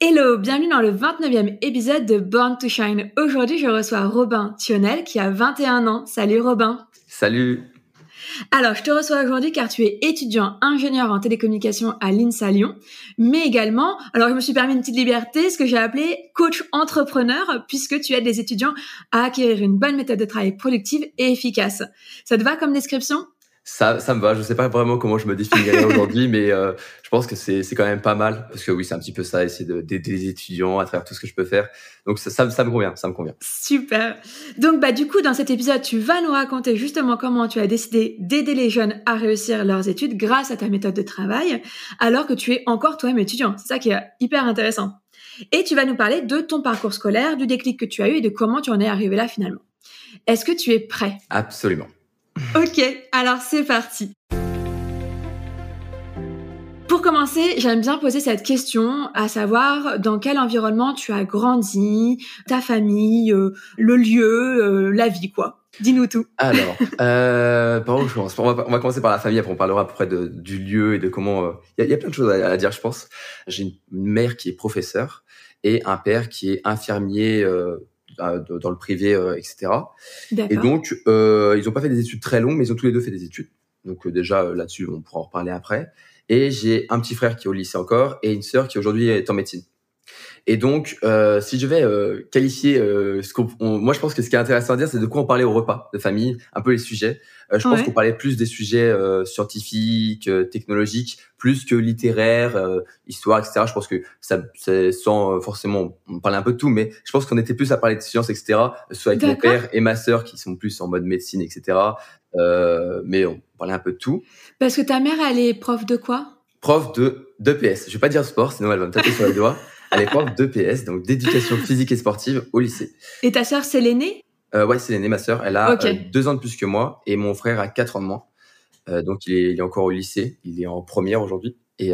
Hello, bienvenue dans le 29e épisode de Born to Shine. Aujourd'hui, je reçois Robin Thionel qui a 21 ans. Salut Robin. Salut. Alors, je te reçois aujourd'hui car tu es étudiant ingénieur en télécommunication à l'INSA Lyon, mais également, alors je me suis permis une petite liberté, ce que j'ai appelé coach entrepreneur, puisque tu aides les étudiants à acquérir une bonne méthode de travail productive et efficace. Ça te va comme description? Ça, ça me va. Je sais pas vraiment comment je me définirais aujourd'hui, mais euh, je pense que c'est c'est quand même pas mal parce que oui, c'est un petit peu ça, essayer d'aider les étudiants à travers tout ce que je peux faire. Donc ça, ça, ça, me convient, ça me convient. Super. Donc bah du coup dans cet épisode, tu vas nous raconter justement comment tu as décidé d'aider les jeunes à réussir leurs études grâce à ta méthode de travail, alors que tu es encore toi-même étudiant. C'est ça qui est hyper intéressant. Et tu vas nous parler de ton parcours scolaire, du déclic que tu as eu et de comment tu en es arrivé là finalement. Est-ce que tu es prêt? Absolument. Ok, alors c'est parti. Pour commencer, j'aime bien poser cette question, à savoir dans quel environnement tu as grandi, ta famille, euh, le lieu, euh, la vie, quoi. Dis-nous tout. Alors, euh, par où je commence? On va, on va, commencer par la famille, après on parlera à peu près de, du lieu et de comment... Euh, il y, a plein de choses à, à dire, je pense. J'ai une mère qui est professeure et un père qui est infirmier dans le privé, etc. Et donc, euh, ils n'ont pas fait des études très longues, mais ils ont tous les deux fait des études. Donc déjà là-dessus, on pourra en reparler après. Et j'ai un petit frère qui est au lycée encore et une sœur qui aujourd'hui est en médecine. Et donc, euh, si je vais euh, qualifier euh, ce qu'on, moi je pense que ce qui est intéressant à dire, c'est de quoi on parlait au repas de famille, un peu les sujets. Euh, je pense qu'on parlait plus des sujets euh, scientifiques, technologiques, plus que littéraires, histoire, etc. Je pense que ça, c'est sans forcément, on parlait un peu de tout, mais je pense qu'on était plus à parler de sciences, etc. Soit avec mon père et ma sœur qui sont plus en mode médecine, etc. mais on parlait un peu de tout. Parce que ta mère, elle est prof de quoi? Prof de d'EPS. Je vais pas dire sport, sinon elle va me taper sur les doigts. Elle est prof d'EPS, donc d'éducation physique et sportive au lycée. Et ta sœur, c'est l'aînée? Euh, Ouais, c'est l'aînée, ma sœur. Elle a euh, deux ans de plus que moi et mon frère a quatre ans de moins. Euh, donc il est, il est, encore au lycée, il est en première aujourd'hui. Et,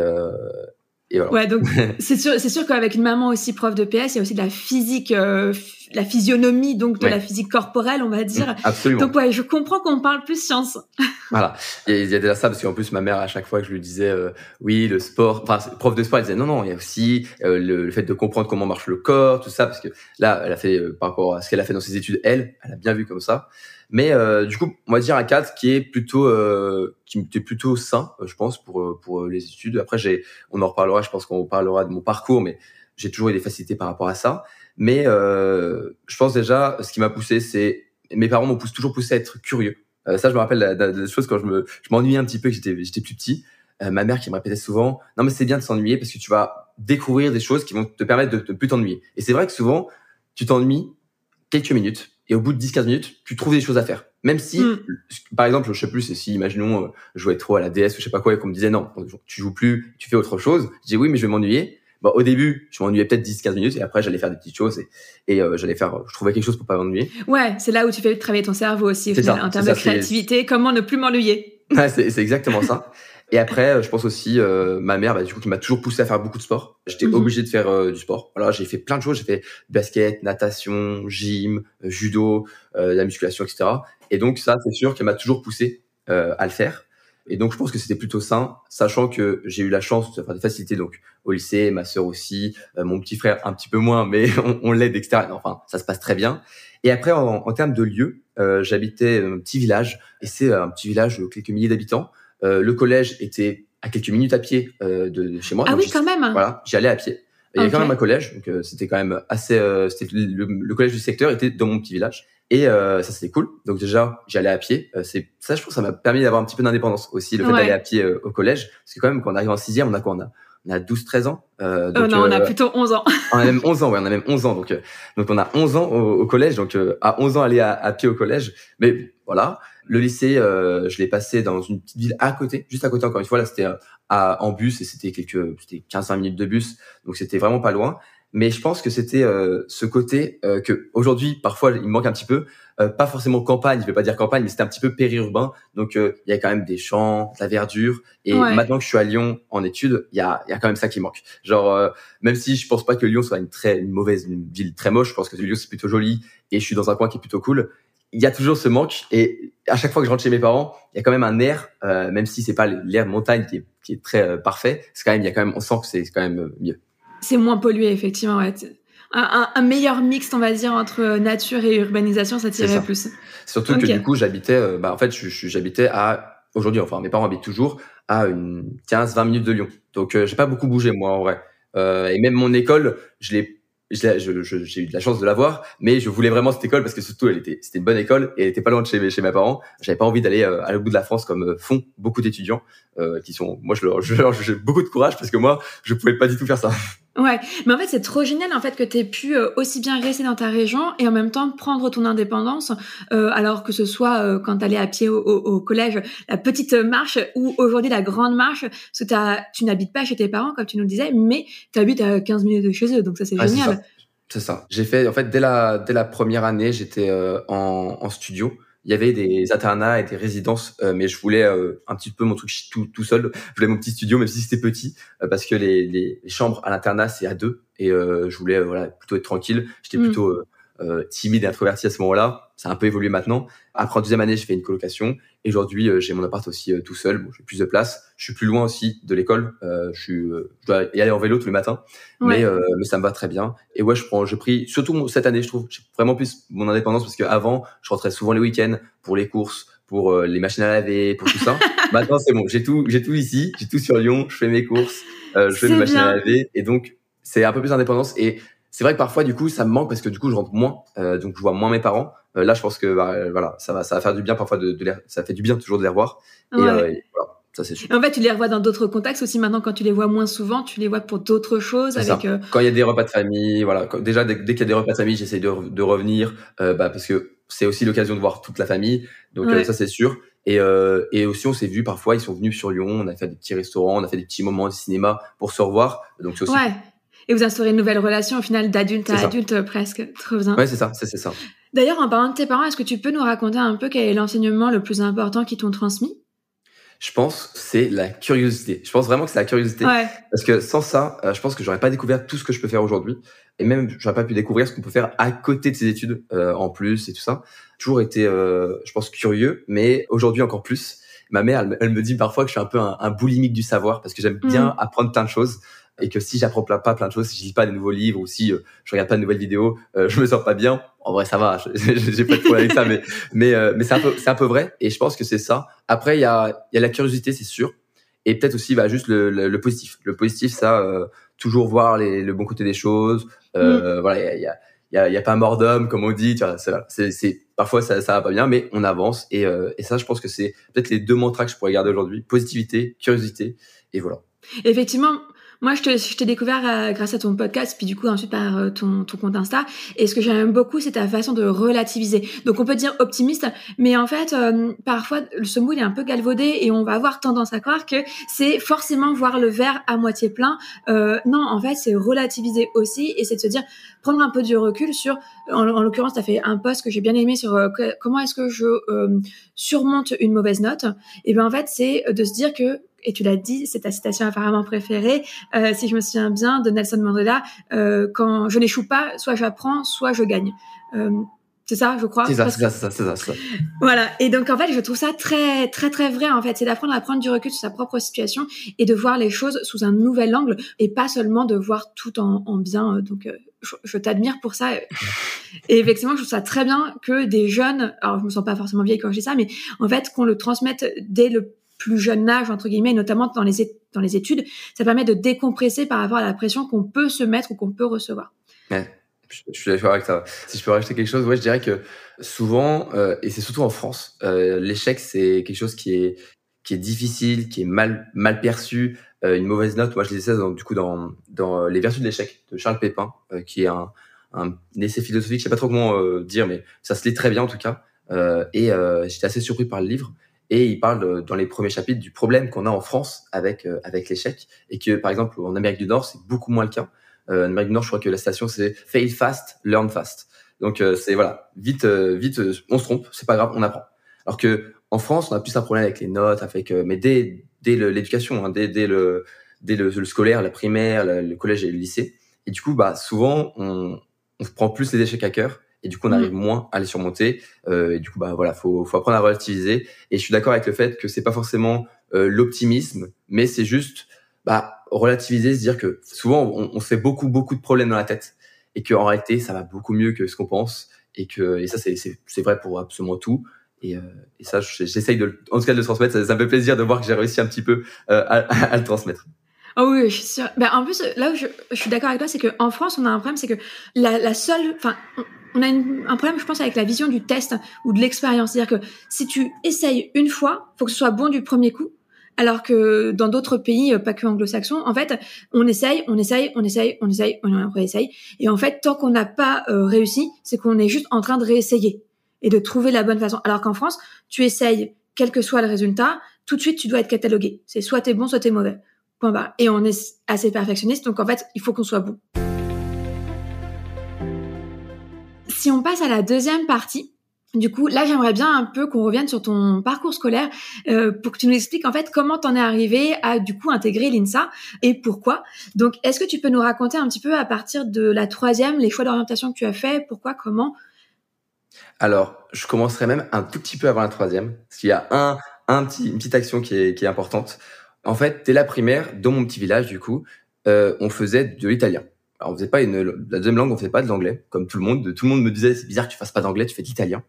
euh, Ouais, donc c'est sûr, c'est sûr qu'avec une maman aussi prof de PS, il y a aussi de la physique, euh, la physionomie, donc de la physique corporelle, on va dire. Absolument. Donc ouais, je comprends qu'on parle plus science. voilà. Et il y a déjà ça parce qu'en plus ma mère à chaque fois que je lui disais euh, oui le sport, enfin prof de sport, elle disait non non, il y a aussi euh, le, fait de comprendre comment marche le corps, tout ça parce que là elle a fait par rapport à ce qu'elle a fait dans ses études, elle, elle a bien vu comme ça. Mais euh, du coup, on va dire un cadre qui est plutôt euh, qui est plutôt sain, euh, je pense, pour euh, pour les études. Après, j'ai, on en reparlera. Je pense qu'on parlera de mon parcours, mais j'ai toujours eu des facilités par rapport à ça. Mais euh, je pense déjà, ce qui m'a poussé, c'est mes parents m'ont toujours poussé à être curieux. Euh, ça, je me rappelle des choses quand je me je m'ennuyais un petit peu, que j'étais j'étais plus petit. ma mère qui me répétait souvent, non mais c'est bien de s'ennuyer parce que tu vas découvrir des choses qui vont te permettre de ne plus t'ennuyer. Et c'est vrai que souvent, tu t'ennuies quelques minutes et au bout de 10-15 minutes, tu trouves des choses à faire. Même si, hmm. par exemple, je sais plus, si, imaginons, euh, je jouais trop à la DS ou je sais pas quoi, et qu'on me disait non, tu joues plus, tu fais autre chose. Je dis oui, mais je vais m'ennuyer. Bon, au début, je m'ennuyais peut-être 10-15 minutes et après, j'allais faire des petites choses et, et euh, j'allais faire, je trouvais quelque chose pour pas m'ennuyer. Ouais, c'est là où tu fais travailler ton cerveau aussi, en termes de créativité, comment ne plus m'ennuyer. Ouais, c'est exactement ça. Et après, je pense aussi ma mère, bah, du coup, qui m'a toujours poussé à faire beaucoup de sport. J'étais mhm. obligé de faire du sport. Voilà, j'ai fait plein de choses. J'ai fait basket, natation, gym, judo, la musculation, etc. Et donc ça, c'est sûr qu'elle m'a toujours poussé à le faire. Et donc, je pense que c'était plutôt sain, sachant que j'ai eu la chance de faire des facilités donc au lycée, ma sœur aussi, euh, mon petit frère un petit peu moins, mais on, l'aide, etc. Enfin, ça se passe très bien. Et après, en, en termes de lieu, euh, j'habitais un petit village, et c'est un petit village de quelques milliers d'habitants. Euh, le collège était à quelques minutes à pied euh, de, chez moi. Ah oui, quand même. Voilà, j'y allais à pied. Il y avait quand même un collège, donc euh, c'était quand même assez. c'était le, le, collège du secteur était dans mon petit village. Et euh, ça c'était cool. Donc déjà j'allais à pied. Euh, c'est ça je pense ça m'a permis d'avoir un petit peu d'indépendance aussi le fait d'aller à pied euh, au collège. Parce que quand même quand on arrive en sixième on a quoi? On a on a 12-13 ans. Euh, donc, non, on a plutôt 11 ans. on a même 11 ans, ouais, on a même 11 ans. Donc, donc on a 11 ans au, collège. Donc, à 11 ans, aller à, à, pied au collège. Mais voilà, le lycée, je l'ai passé dans une petite ville à côté, juste à côté encore une fois. Là, c'était en bus et c'était quelques, c'était 15-20 minutes de bus. Donc, c'était vraiment pas loin mais je pense que c'était euh, ce côté euh, que aujourd'hui parfois il manque un petit peu euh, pas forcément campagne je vais pas dire campagne mais c'était un petit peu périurbain donc euh, il y a quand même des champs de la verdure et maintenant que je suis à Lyon en études il y a il y a quand même ça qui manque genre même si je pense pas que Lyon soit une très une mauvaise une ville très moche je pense que Lyon c'est plutôt joli et je suis dans un coin qui est plutôt cool il y a toujours ce manque et à chaque fois que je rentre chez mes parents il y a quand même un air même si c'est pas l'air montagne qui est, qui est très parfait c'est quand même il y a quand même on sent que c'est quand même mieux c'est moins pollué, effectivement. Ouais. Un, un, meilleur mix, on va dire, entre nature et urbanisation, ça tirait plus. Surtout que du coup, j'habitais, euh, bah, en fait, j'habitais à, aujourd'hui, enfin, mes parents habitent toujours à une 15-20 minutes de Lyon. Donc, euh, j'ai pas beaucoup bougé, moi, en vrai. Euh, et même mon école, je l'ai j'ai eu de la chance de l'avoir, mais je voulais vraiment cette école parce que surtout elle était, c'était une bonne école et elle était pas loin de chez, chez mes parents. J'avais pas envie d'aller euh, à l'autre bout de la France comme euh, font beaucoup d'étudiants euh, qui sont, moi je leur, j'ai beaucoup de courage parce que moi je pouvais pas du tout faire ça. Ouais, mais en fait c'est trop génial en fait que tu aies pu aussi bien rester dans ta région et en même temps prendre ton indépendance, alors que ce soit quand tu allais à pied au, au, collège, la petite marche ou aujourd'hui la grande marche, parce que tu n'habites pas chez tes parents comme tu nous le disais, mais tu habites à 15 minutes de chez eux, donc ça c'est génial. C'est ça. J'ai fait, en fait, dès la, dès la première année, j'étais euh, en, en, studio. Il y avait des internats et des résidences, euh, mais je voulais euh, un petit peu mon truc tout, tout seul. Je voulais mon petit studio, même si c'était petit, parce que les, les, chambres à l'internat, c'est à deux. Et je voulais voilà plutôt être tranquille. J'étais mm. plutôt timide et introverti à ce moment-là ça a un peu évolué maintenant. Après en deuxième année, j'ai fait une colocation et aujourd'hui euh, j'ai mon appart aussi euh, tout seul. Bon, j'ai plus de place. Je suis plus loin aussi de l'école. Euh, je, suis, je dois y aller en vélo tous les matins, mais mais ça me va très bien. Et ouais, je prends, je pris surtout cette année, je trouve, j'ai vraiment plus mon indépendance parce qu'avant, je rentrais souvent les week-ends pour les courses, pour les machines à laver, pour tout ça. maintenant c'est bon, j'ai tout, j'ai tout ici, j'ai tout sur Lyon. Je fais mes courses, je fais mes machines à laver et donc c'est un peu plus d'indépendance et c'est vrai que parfois du coup ça me manque parce que du coup je rentre moins, donc je vois moins mes parents. Euh, là, je pense que bah, voilà, ça va, ça va faire du bien parfois de, de les, ça fait du bien toujours de les revoir. Et, euh, voilà, ça c'est sûr. En fait, tu les revois dans d'autres contextes aussi. Maintenant, quand tu les vois moins souvent, tu les vois pour d'autres choses. Avec euh, quand il y a des repas de famille, voilà. déjà, dès, qu'il y a des repas de famille, j'essaie de, de revenir, bah, parce que c'est aussi l'occasion de voir toute la famille. Donc ça c'est sûr. Et, euh, et aussi, on s'est vu parfois, ils sont venus sur Lyon, on a fait des petits restaurants, on a fait des petits moments de cinéma pour se revoir. Donc c'est aussi ouais et vous instaurez une nouvelle relation au final d'adulte à adulte euh, presque. Trop bien. Ouais, c'est ça, c'est ça. D'ailleurs, en parlant de tes parents, est-ce que tu peux nous raconter un peu quel est l'enseignement le plus important qu'ils t'ont transmis? Je pense c'est la curiosité. Je pense vraiment que c'est la curiosité. Ouais. Parce que sans ça, euh, je pense que j'aurais pas découvert tout ce que je peux faire aujourd'hui. Et même, j'aurais pas pu découvrir ce qu'on peut faire à côté de ces études euh, en plus et tout ça. Toujours été, euh, je pense, curieux, mais aujourd'hui encore plus. Ma mère, elle, me dit parfois que je suis un peu un, un boulimique du savoir parce que j'aime bien mm. apprendre plein de choses et que si j'apprends pas plein de choses, si je lis pas de nouveaux livres ou si euh, je regarde pas de nouvelles vidéos, euh, je me sens pas bien. En vrai, ça va, j'ai pas de problème avec ça, mais mais euh, mais c'est un peu c'est un peu vrai et je pense que c'est ça. Après, il y a il y a la curiosité, c'est sûr, et peut-être aussi bah juste le, le, positif. Le positif, ça toujours voir les, le bon côté des choses. Mm. Voilà, il y a il y a, y a pas mort d'homme comme on dit. C'est, parfois ça ça va pas bien, mais on avance et et ça, je pense que c'est peut-être les deux mantras que je pourrais garder aujourd'hui positivité, curiosité et voilà. Effectivement, moi, je, te, je t'ai découvert euh, grâce à ton podcast, puis du coup ensuite par euh, ton, ton compte Insta. Et ce que j'aime beaucoup, c'est ta façon de relativiser. Donc on peut dire optimiste, mais en fait, euh, parfois ce mot il est un peu galvaudé et on va avoir tendance à croire que c'est forcément voir le verre à moitié plein. non, en fait, c'est relativiser aussi et c'est de se dire prendre un peu du recul sur. En, en l'occurrence, tu fait un post que j'ai bien aimé sur comment est-ce que je surmonte une mauvaise note? Et bien en fait, c'est de se dire que et tu l'as dit, c'est ta citation apparemment préférée, euh, si je me souviens bien, de Nelson Mandela, euh, quand je n'échoue pas, soit j'apprends, soit je gagne. Euh, c'est ça, je crois? C'est ça, c'est ça, c'est ça, ça, Voilà. Et donc, en fait, je trouve ça très, très, très vrai, en fait. C'est d'apprendre à prendre du recul sur sa propre situation et de voir les choses sous un nouvel angle et pas seulement de voir tout en, en bien. Donc, euh, je, je t'admire pour ça. Et effectivement, je trouve ça très bien que des jeunes, alors je me sens pas forcément vieille quand je dis ça, mais en fait, qu'on le transmette dès le plus jeune âge, entre guillemets, notamment dans les, dans les études, ça permet de décompresser par rapport à la pression qu'on peut se mettre ou qu'on peut recevoir. Je suis d'accord avec ça. Si je peux rajouter quelque chose, ouais, je dirais que souvent, euh, et c'est surtout en France, euh, l'échec c'est quelque chose qui est qui est difficile, qui est mal mal perçu. Euh, une mauvaise note, moi je lisais ça dans, du coup dans dans les vertus de l'échec de Charles Pépin, qui est un un essai philosophique. Je sais pas trop comment dire, mais ça se lit très bien en tout cas. et j'étais assez surpris par le livre. Et il parle dans les premiers chapitres du problème qu'on a en France avec avec l'échec et que par exemple en Amérique du Nord c'est beaucoup moins le cas. Euh, en Amérique du Nord, je crois que la station c'est fail fast, learn fast. Donc euh, c'est voilà, vite, euh, vite, on se trompe, c'est pas grave, on apprend. Alors que en France, on a plus un problème avec les notes, avec mais dès dès l'éducation, hein, dès, dès le dès le, le, scolaire, la primaire, le, collège et le lycée. Et du coup, bah souvent on on prend plus les échecs à cœur et du coup on arrive mmh. moins à les surmonter. Euh, et du coup bah voilà, faut faut apprendre à relativiser. Et je suis d'accord avec le fait que c'est pas forcément euh, l'optimisme, mais c'est juste bah relativiser, se dire que souvent on, on, se fait beaucoup beaucoup de problèmes dans la tête et qu'en réalité ça va beaucoup mieux que ce qu'on pense et que et ça c'est c'est vrai pour absolument tout et, euh, et ça j'essaye de en tout cas de le transmettre ça, ça, me fait plaisir de voir que j'ai réussi un petit peu euh, à, à, le transmettre. Oh oui, je suis sûre. Ben, en plus, là où je, je suis d'accord avec toi, c'est qu'en France, on a un problème, c'est que la, la seule, enfin, on a une, un problème, je pense, avec la vision du test ou de l'expérience. C'est-à-dire que si tu essayes une fois, faut que ce soit bon du premier coup. Alors que dans d'autres pays, euh, pas que anglo-saxons, en fait, on essaye, on essaye, on essaye, on essaye, on réessaye. Et en fait, tant qu'on n'a pas euh, réussi, c'est qu'on est juste en train de réessayer et de trouver la bonne façon. Alors qu'en France, tu essayes, quel que soit le résultat, tout de suite, tu dois être catalogué. C'est soit t'es bon, soit t'es mauvais. Point barre. Et on est assez perfectionniste, donc en fait, il faut qu'on soit bon. Si on passe à la deuxième partie, du coup, là, j'aimerais bien un peu qu'on revienne sur ton parcours scolaire euh, pour que tu nous expliques en fait comment t'en es arrivé à du coup intégrer l'INSA et pourquoi. Donc, est-ce que tu peux nous raconter un petit peu à partir de la troisième les choix d'orientation que tu as fait, pourquoi, comment? Alors, je commencerai même un tout petit peu avant la troisième, parce qu'il y a un, petit, une petite action qui est, qui est importante. En fait, dès la primaire, dans mon petit village, du coup, euh, on faisait de l'italien. Alors, on faisait pas une, la deuxième langue, on faisait pas de l'anglais, comme tout le monde. Tout le monde me disait, c'est bizarre que tu fasses pas d'anglais, tu fais de l'italien.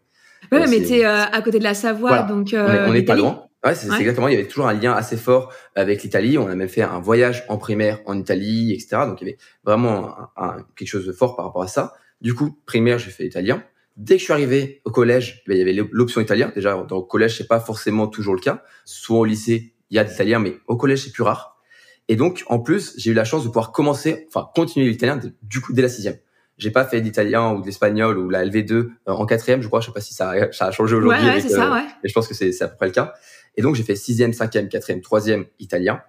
Ouais, mais t'es euh, à côté de la Savoie, donc euh, on est, pas loin. Ouais, c'est exactement. Il y avait toujours un lien assez fort avec l'Italie. On a même fait un voyage en primaire en Italie, etc. Donc il y avait vraiment un, quelque chose de fort par rapport à ça. Du coup, primaire, j'ai fait italien. Dès que je suis arrivé au collège, ben, il y avait l'option italien. Déjà, dans le collège, c'est pas forcément toujours le cas. Souvent au lycée, il y a de l'italien, mais au collège, c'est plus rare. Et donc, en plus, j'ai eu la chance de pouvoir commencer, enfin, continuer l'italien du coup dès la sixième. J'ai pas fait d'italien ou d'espagnol ou la LV2 euh, en quatrième, je crois. Je sais pas si ça a, ça a changé aujourd'hui. Ouais, ouais, c'est ça, euh, ouais. Mais je pense que c'est à peu près le cas. Et donc j'ai fait sixième, cinquième, quatrième, troisième italien.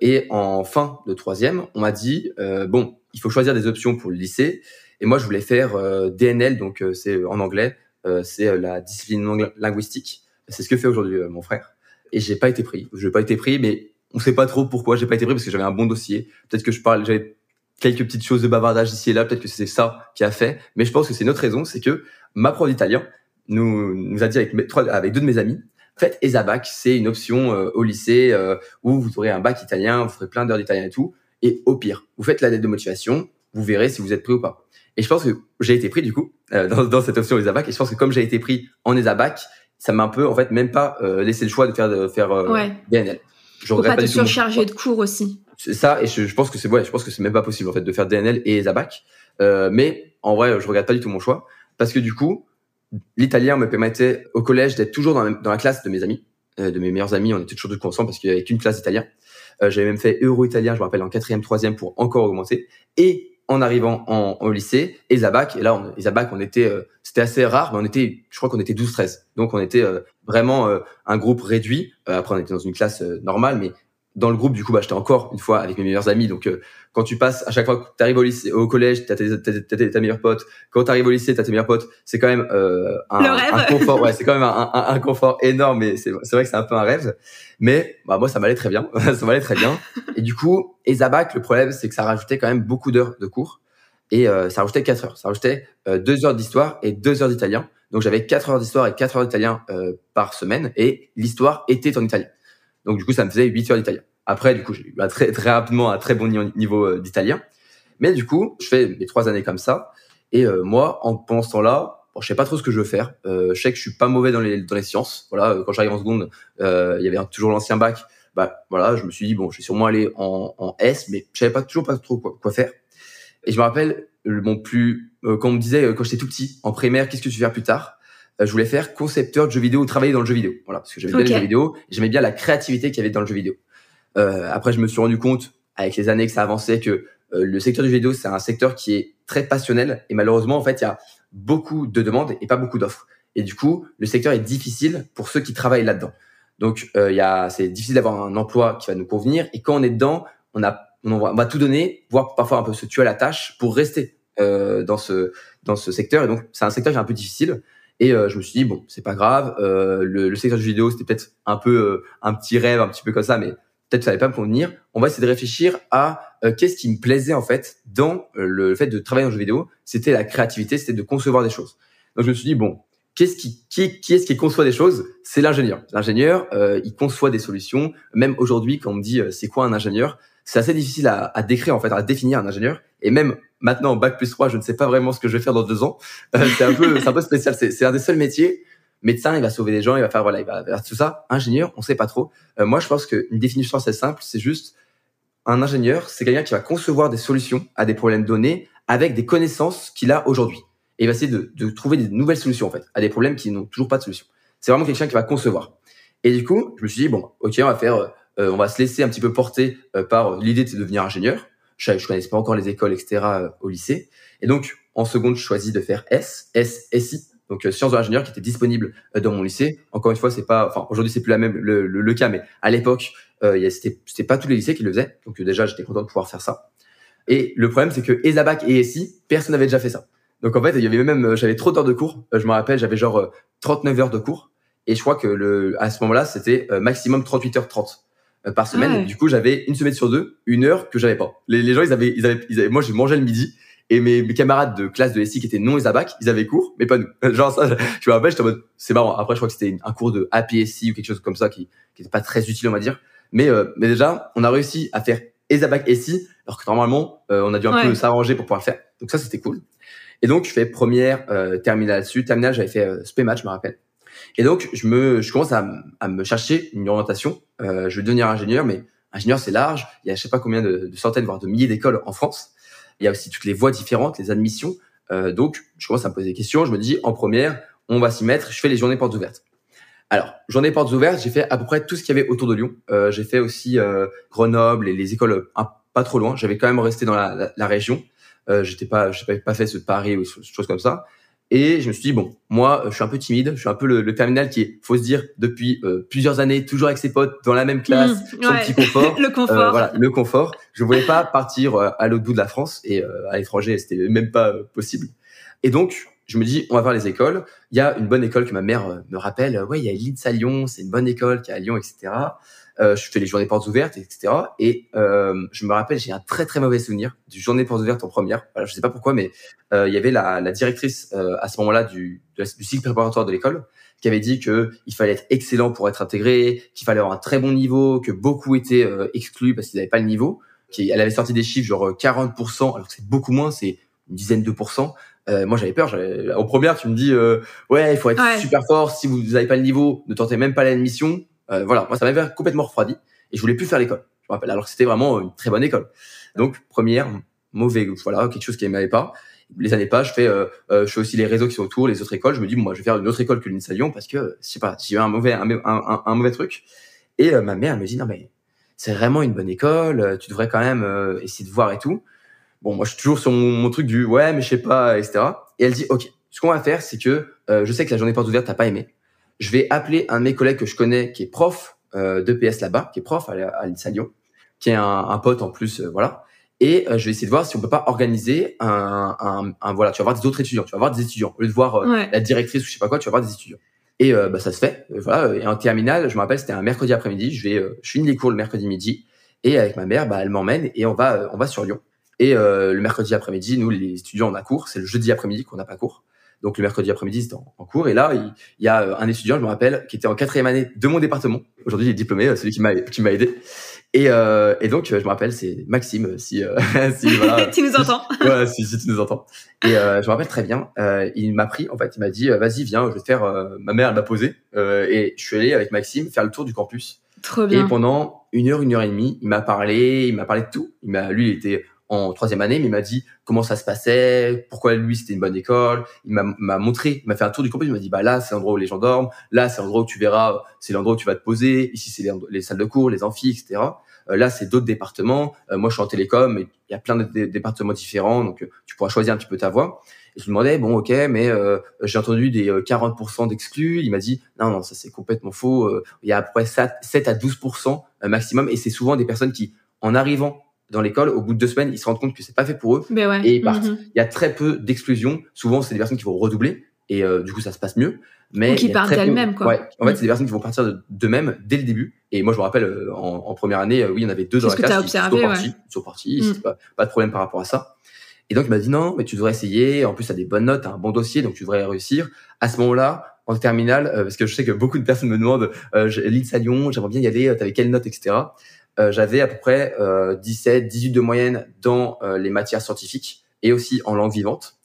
Et en fin de troisième, on m'a dit euh, bon, il faut choisir des options pour le lycée. Et moi, je voulais faire euh, DNL, donc c'est en anglais, c'est la discipline linguistique. C'est ce que fait aujourd'hui mon frère. Et j'ai pas été pris. Je n'ai pas été pris, mais on sait pas trop pourquoi j'ai pas été pris parce que j'avais un bon dossier. Peut-être que je parle, j'avais quelques petites choses de bavardage ici et là. Peut-être que c'est ça qui a fait, mais je pense que c'est notre raison, c'est que ma prof d'italien nous nous a dit avec avec deux de mes amis, faites ESABAC, c'est une option euh, au lycée euh, où vous aurez un bac italien, vous ferez plein d'heures d'italien et tout, et au pire, vous faites la lettre de motivation, vous verrez si vous êtes pris ou pas. Et je pense que j'ai été pris du coup euh, dans, dans, cette option ESABAC, et je pense que comme j'ai été pris en ESABAC, ça m'a un peu en fait même pas laissé le choix de faire de faire ouais. DNL. Je Faut pas te surcharger de cours aussi. C'est ça, et je, je, pense que c'est ouais, je pense que c'est même pas possible en fait de faire DNL et Zabac. Euh, mais en vrai, je regarde pas du tout mon choix parce que du coup, l'italien me permettait au collège d'être toujours dans la, dans la, classe de mes amis, euh, de mes meilleurs amis. On était toujours coup ensemble parce qu'il y avait qu'une classe d'italien. Euh, J'avais même fait euro-italien, je me rappelle, en quatrième, troisième pour encore augmenter. Et en arrivant en, lycée, et Zabac, et là, on, Zabac, on était, euh, c'était assez rare, mais on était, je crois qu'on était 12-13. Donc on était euh, vraiment euh, un groupe réduit. après, on était dans une classe normale, mais dans le groupe, du coup, bah, j'étais encore une fois avec mes meilleurs amis. Donc, euh, quand tu passes à chaque fois que tu arrives au lycée, au collège, t'as tes, t'as, ta meilleure pote. Quand tu arrives au lycée, t'as tes meilleurs potes. C'est quand même euh, un, un, confort. Ouais, c'est quand même un, un, un, confort énorme. Et c'est, c'est vrai que c'est un peu un rêve. Mais bah, moi, ça m'allait très bien. ça m'allait très bien. Et du coup, Esabac, le problème, c'est que ça rajoutait quand même beaucoup d'heures de cours. Et euh, ça rajoutait 4 heures. Ça rajoutait euh, 2 heures d'histoire et 2 heures d'italien. Donc j'avais 4 heures d'histoire et 4 heures d'italien euh, par semaine. Et l'histoire était en italien. Donc du coup, ça me faisait 8 heures d'italien. Après, du coup, j'ai eu très, très rapidement un très bon niveau euh, d'italien. Mais du coup, je fais mes trois années comme ça. Et euh, moi, en pendant ce temps-là, bon, je sais pas trop ce que je veux faire. Euh, je sais que je suis pas mauvais dans les, dans les sciences. Voilà, euh, quand j'arrive en seconde, il y avait toujours l'ancien bac. Bah voilà, je me suis dit bon, je vais sûrement aller en, en S, mais je savais pas toujours pas trop quoi, quoi faire. Et je me rappelle mon plus quand on me disait quand j'étais tout petit en primaire, qu'est-ce que tu veux faire plus tard? Je voulais faire concepteur de jeux vidéo ou travailler dans le jeu vidéo. Voilà, parce que j'aimais bien les jeux vidéo, j'aimais bien la créativité qu'il y avait dans le jeu vidéo. Euh, après, je me suis rendu compte avec les années que ça avançait que euh, le secteur du vidéo, c'est un secteur qui est très passionnel et malheureusement, en fait, il y a beaucoup de demandes et pas beaucoup d'offres. Et du coup, le secteur est difficile pour ceux qui travaillent là-dedans. Donc, euh, il y a, c'est difficile d'avoir un emploi qui va nous convenir. Et quand on est dedans, on a, on va, tout donner, voire parfois un peu se tuer à la tâche pour rester euh, dans ce dans ce secteur. Et donc, c'est un secteur qui est un peu difficile. Et euh, je me suis dit bon, c'est pas grave. Euh, le, le, secteur du vidéo, c'était peut-être un peu un petit rêve, un petit peu comme ça, mais peut-être ça n'allait pas me convenir. On va essayer de réfléchir à euh, qu'est-ce qui me plaisait en fait dans euh, le fait de travailler le jeu vidéo. C'était la créativité, c'était de concevoir des choses. Donc je me suis dit bon, qu'est-ce qui qui, qui est-ce qui conçoit des choses? C'est l'ingénieur. L'ingénieur, euh, il conçoit des solutions. Même aujourd'hui, quand on me dit c'est quoi un ingénieur, c'est assez difficile à, à, décrire en fait, à définir un ingénieur. Et même maintenant en bac plus 3, je ne sais pas vraiment ce que je vais faire dans deux ans. c'est un peu, un peu spécial. C'est un des seuls métiers médecin, il va sauver des gens, il va faire voilà, il va faire tout ça. Ingénieur, on sait pas trop. Euh, moi, je pense qu'une définition assez simple, c'est juste un ingénieur, c'est quelqu'un qui va concevoir des solutions à des problèmes donnés avec des connaissances qu'il a aujourd'hui. Et il va essayer de, de, trouver des nouvelles solutions en fait à des problèmes qui n'ont toujours pas de solution. C'est vraiment quelqu'un qui va concevoir. Et du coup, je me suis dit bon, ok, on va faire, euh, on va se laisser un petit peu porter euh, par l'idée de devenir ingénieur. Je, je connaissais pas encore les écoles, etc. au lycée. Et donc, en seconde, je choisis de faire S, S, SI, donc euh, sciences de l'ingénieur qui était disponible euh, dans mon lycée. Encore une fois, c'est pas, enfin aujourd'hui c'est plus la même le, le, cas, mais à l'époque, euh, c'était c'était pas tous les lycées qui le faisaient. Donc euh, déjà, j'étais content de pouvoir faire ça. Et le problème, c'est que ESABAC et SI, personne n'avait déjà fait ça. Donc en fait, il y avait même, j'avais trop d'heures de cours. je me rappelle, j'avais genre 39 heures de cours. Et je crois que le, à ce moment-là, c'était maximum 38 h 30 par semaine. Du coup, j'avais une semaine sur deux, une heure que j'avais pas. Les, les gens, ils avaient, ils avaient, ils avaient moi, je mangeais le midi et mes, mes, camarades de classe de SI qui étaient non Isabac, ils avaient cours, mais pas nous. Genre ça, je me rappelle, j'étais en mode, c'est marrant. Après, je crois que c'était un cours de APSI ou quelque chose comme ça qui, qui était pas très utile, on va dire. Mais, euh, mais déjà, on a réussi à faire Isabac SI, alors que normalement, euh, on a dû un peu s'arranger pour pouvoir le faire. Donc ça, c'était cool. Et donc, je fais première, euh, terminale dessus. Terminale, j'avais fait euh, Spé-Match, je me rappelle. Et donc, je me, je commence à, à me chercher une orientation. Euh, je veux devenir ingénieur, mais ingénieur, c'est large. Il y a je sais pas combien de, de centaines, voire de milliers d'écoles en France. Il y a aussi toutes les voies différentes, les admissions. Euh, donc, je commence à me poser des questions. Je me dis, en première, on va s'y mettre. Je fais les journées portes ouvertes. Alors, journées portes ouvertes, j'ai fait à peu près tout ce qu'il y avait autour de Lyon. Euh, j'ai fait aussi euh, Grenoble et les écoles pas trop loin. J'avais quand même resté dans la, la région. Euh, j'étais pas, j'ai pas fait ce Paris ou choses comme ça. Et je me suis dit bon, moi, je suis un peu timide, je suis un peu le, le terminal qui est, faut se dire, depuis euh, plusieurs années, toujours avec ses potes dans la même classe, mmh, son petit confort. le confort. Euh, voilà, le confort. Je voulais pas partir euh, à l'autre bout de la France et à l'étranger, c'était même pas possible. Et donc, je me dis, on va voir les écoles. Il y a une bonne école que ma mère me rappelle. Ouais, il y a l'INSA à Lyon, c'est une bonne école qui est à Lyon, etc. Euh, je fais les journées portes ouvertes, etc. Et euh, je me rappelle, j'ai un très très mauvais souvenir du journée portes ouvertes en première. Voilà, je sais pas pourquoi, mais euh, il y avait la, la directrice euh, à ce moment-là du, du cycle préparatoire de l'école qui avait dit que il fallait être excellent pour être intégré, qu'il fallait avoir un très bon niveau, que beaucoup étaient euh, exclus parce qu'ils n'avaient pas le niveau. Elle avait sorti des chiffres genre 40%, alors que c'est beaucoup moins, c'est une dizaine de pourcents. Euh, moi j'avais peur. En première, tu me dis euh, ouais, il faut être super fort. Si vous n'avez pas le niveau, ne tentez même pas l'admission. Euh, voilà, moi ça m'avait complètement refroidi et je voulais plus faire l'école. Je me rappelle, alors que c'était vraiment une très bonne école. Donc première, mauvais, voilà, quelque chose qui m'avait pas. Les années pas, je fais, euh, euh, je fais aussi les réseaux qui sont autour, les autres écoles. Je me dis, bon, moi, je vais faire une autre école que l'INSA Lyon parce que, je sais pas, j'ai eu un mauvais, un, un, mauvais truc. Et ma mère elle me dit, non mais c'est vraiment une bonne école, tu devrais quand même essayer de voir et tout. Bon, moi, je suis toujours sur mon, mon truc du, ouais, mais je sais pas, etc. Et elle dit, ok, ce qu'on va faire, c'est que je sais que la journée porte ouverte, t'as pas aimé je vais appeler un de mes collègues que je connais qui est prof de PS là-bas, qui est prof à, à l'INSA Lyon, qui est un, un pote en plus, voilà. Et je vais essayer de voir si on peut pas organiser un, un, un, voilà, tu vas voir des autres étudiants, tu vas voir des étudiants. Au lieu de voir la directrice ou je sais pas quoi, tu vas voir des étudiants. Et bah, ça se fait. Voilà. Et en terminale, je me rappelle, c'était un mercredi après-midi. Je vais, je finis les cours le mercredi midi. Et avec ma mère, bah, elle m'emmène et on va, on va sur Lyon. Et euh, le mercredi après-midi, nous, les étudiants, on a cours. C'est le jeudi après-midi qu'on n'a pas cours. Donc le mercredi après-midi, c'était en, cours. Et là, il, y a euh, un étudiant, je me rappelle, qui était en quatrième année de mon département. Aujourd'hui, il est diplômé, euh, celui qui m'a qui m'a aidé. Et, euh, et donc, je me rappelle, c'est Maxime, si, si voilà, tu nous entends. ouais, si, si tu nous entends. Et je me rappelle très bien, il m'a pris, en fait, il m'a dit, vas-y, viens, je vais te faire. ma mère, m'a posé, et je suis allé avec Maxime faire le tour du campus. Trop bien. Et pendant une heure, une heure et demie, il m'a parlé, il m'a parlé de tout. Il m'a, lui, il était en troisième année, mais il m'a dit comment ça se passait, pourquoi lui c'était une bonne école. Il m'a montré, il m'a fait un tour du campus. Il m'a dit bah là c'est l'endroit où les gens dorment, là c'est l'endroit où tu verras, c'est l'endroit où tu vas te poser. Ici c'est les, salles de cours, les amphis, etc. Euh, là c'est d'autres départements. Euh, moi je suis en télécom, il y a plein de départements différents, donc euh, tu pourras choisir un petit peu ta voie. Et je lui demandais bon ok, mais j'ai entendu des 40% d'exclus. Il m'a dit non non ça c'est complètement faux. il y a à peu près 7 à 12% maximum, et c'est souvent des personnes qui en arrivant dans l'école, au bout de deux semaines, ils se rendent compte que c'est pas fait pour eux ben ouais. et ils partent. Mhm. Il y a très peu d'exclusion. Souvent, c'est des personnes qui vont redoubler et euh, du coup, ça se passe mieux. Mais Ou qui partent d'elles-mêmes, quoi. Ouais. En fait, c'est des personnes qui vont partir d'eux-mêmes dès le début. Et moi, je me rappelle, euh, en, en première année, euh, oui, il y en avait deux dans la classe qui observé, sont partis. Ils sont partis. Mm. Pas, pas, de problème par rapport à ça. Et donc, il m'a dit non, mais tu devrais essayer. En plus, tu as des bonnes notes, as un bon dossier, donc tu devrais réussir. À ce moment-là, en terminale, parce que je sais que beaucoup de personnes me demandent, euh, l'île Lyon, j'aimerais bien y aller, t'avais quelle note, etc. Euh, j'avais à peu près euh, 17, 18 de moyenne dans euh, les matières scientifiques et aussi en langue vivante.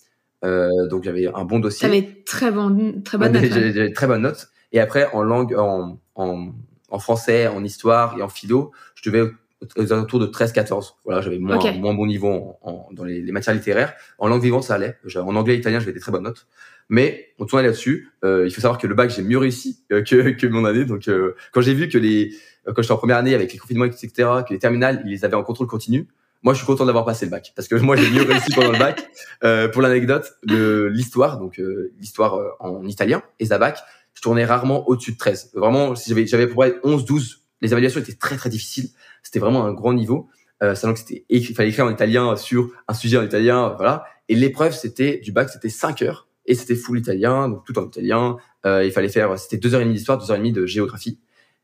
Euh, donc j'avais un bon dossier. J'avais très bon, très bonne note. J'avais très bonne note. Et après en langue, en, en, en, français, en histoire et en philo, je devais aux alentours de 13-14. Voilà, j'avais moins, moins bon niveau en, dans les, les, matières littéraires. En langue vivante, ça allait. En anglais et italien, j'avais des très bonnes notes. Mais on tournait là-dessus. Euh, il faut savoir que le bac, j'ai mieux réussi que, que mon année. Donc, euh, quand j'ai vu que les euh, quand j'étais en première année avec les confinements, etc., que les terminales, ils les avaient en contrôle continu. Moi, je suis content d'avoir passé le bac parce que moi, j'ai mieux réussi pendant le bac. Euh, pour l'anecdote, l'histoire, donc euh, l'histoire euh, en italien et Zabac, je tournais rarement au-dessus de 13. Vraiment, j'avais j'avais pour 11, 12, les évaluations étaient très très difficiles. C'était vraiment un grand niveau. Euh, sachant que c'était il fallait écrire en italien sur un sujet en italien, voilà. Et l'épreuve, c'était du bac, c'était 5 heures et c'était full italien, donc tout en italien. Euh, il fallait faire, c'était deux heures et demie d'histoire, deux heures et demie de géographie.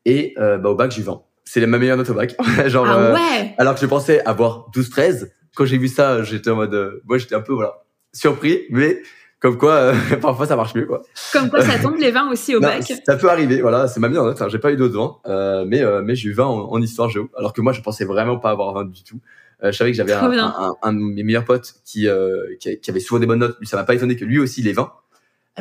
Et euh, bah, au bac, j'ai eu 20. C'est ma meilleure note au bac. Genre, ah euh, ouais. alors que je pensais avoir 12-13. Quand j'ai vu ça, j'étais en mode, euh, moi j'étais un peu voilà surpris, mais comme quoi parfois ça marche mieux quoi. Comme quoi ça tombe les 20 aussi au bac. Ça peut arriver, voilà, c'est ma meilleure note. J'ai pas eu d'autres 20, mais mais j'ai eu 20 en, histoire géo, alors que moi je pensais vraiment pas avoir 20 du tout. je savais que j'avais un, un, un, de mes meilleurs potes qui, qui, qui avait souvent des bonnes notes, lui ça m'a pas étonné que lui aussi il ait 20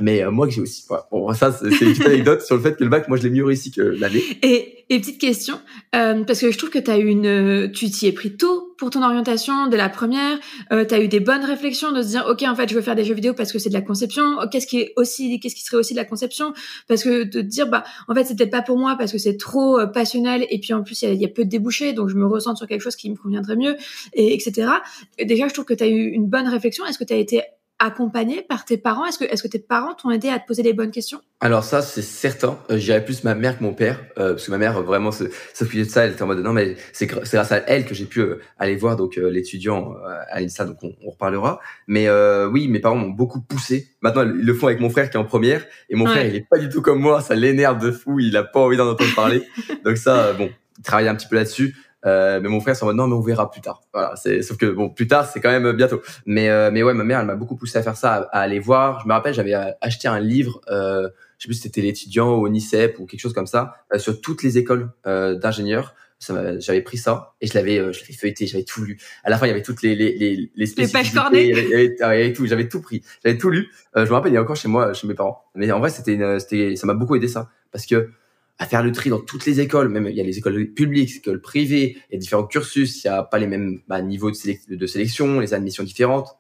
mais euh, moi j'ai aussi bon ça c'est une petite anecdote sur le fait que le bac moi je l'ai mieux réussi que l'année. Et, et petite question euh, parce que je trouve que tu as une tu t'y es pris tôt pour ton orientation dès la première euh, tu as eu des bonnes réflexions de se dire OK en fait je veux faire des jeux vidéo parce que c'est de la conception. Qu'est-ce qui est aussi qu'est-ce qui serait aussi de la conception? Parce que de te dire bah en fait c'est peut-être pas pour moi parce que c'est trop euh, passionnel et puis en plus il y, a peu de débouchés donc je me ressens sur quelque chose qui me conviendrait mieux et etc déjà je trouve que tu as eu une bonne réflexion. Est-ce que tu as été accompagné par tes parents? Est-ce que, est-ce que tes parents t'ont aidé à te poser les bonnes questions? Alors ça, c'est certain. Euh, J'irais plus ma mère que mon père, euh, parce que ma mère vraiment s'occupait de ça. Elle était en mode non, mais c'est grâce à elle que j'ai pu euh, aller voir donc euh, l'étudiant à l'INSA, donc on, on, reparlera. Mais oui, mes parents m'ont beaucoup poussé. Maintenant, ils le font avec mon frère qui est en première, et mon frère, il est pas du tout comme moi. Ça l'énerve de fou. Il a pas envie d'en entendre parler. donc ça, bon, il travaille un petit peu là-dessus. Euh, mais mon frère, c'est en mode non, mais on verra plus tard. Voilà, c'est sauf que bon, plus tard, c'est quand même bientôt. Mais euh, mais ouais, ma mère, elle m'a beaucoup poussé à faire ça, à, aller voir. Je me rappelle, j'avais euh, acheté un livre, euh, je sais plus si c'était l'étudiant au NICEP ou quelque chose comme ça, euh, sur toutes les écoles d'ingénieurs. J'avais pris ça et je l'avais, je l'avais feuilleté, j'avais tout lu. À la fin, il y avait toutes les les les, les spécificités. Les pages Il y avait, il y avait, tout, j'avais tout pris, j'avais tout lu. je me rappelle, il y a encore chez moi, chez mes parents. Mais en vrai, c'était, c'était, ça m'a beaucoup aidé ça, parce que à faire le tri dans toutes les écoles, même il y a les écoles publiques, les écoles privées, il y a différents cursus, il y a pas les mêmes bah, niveaux de, sélection, les admissions différentes,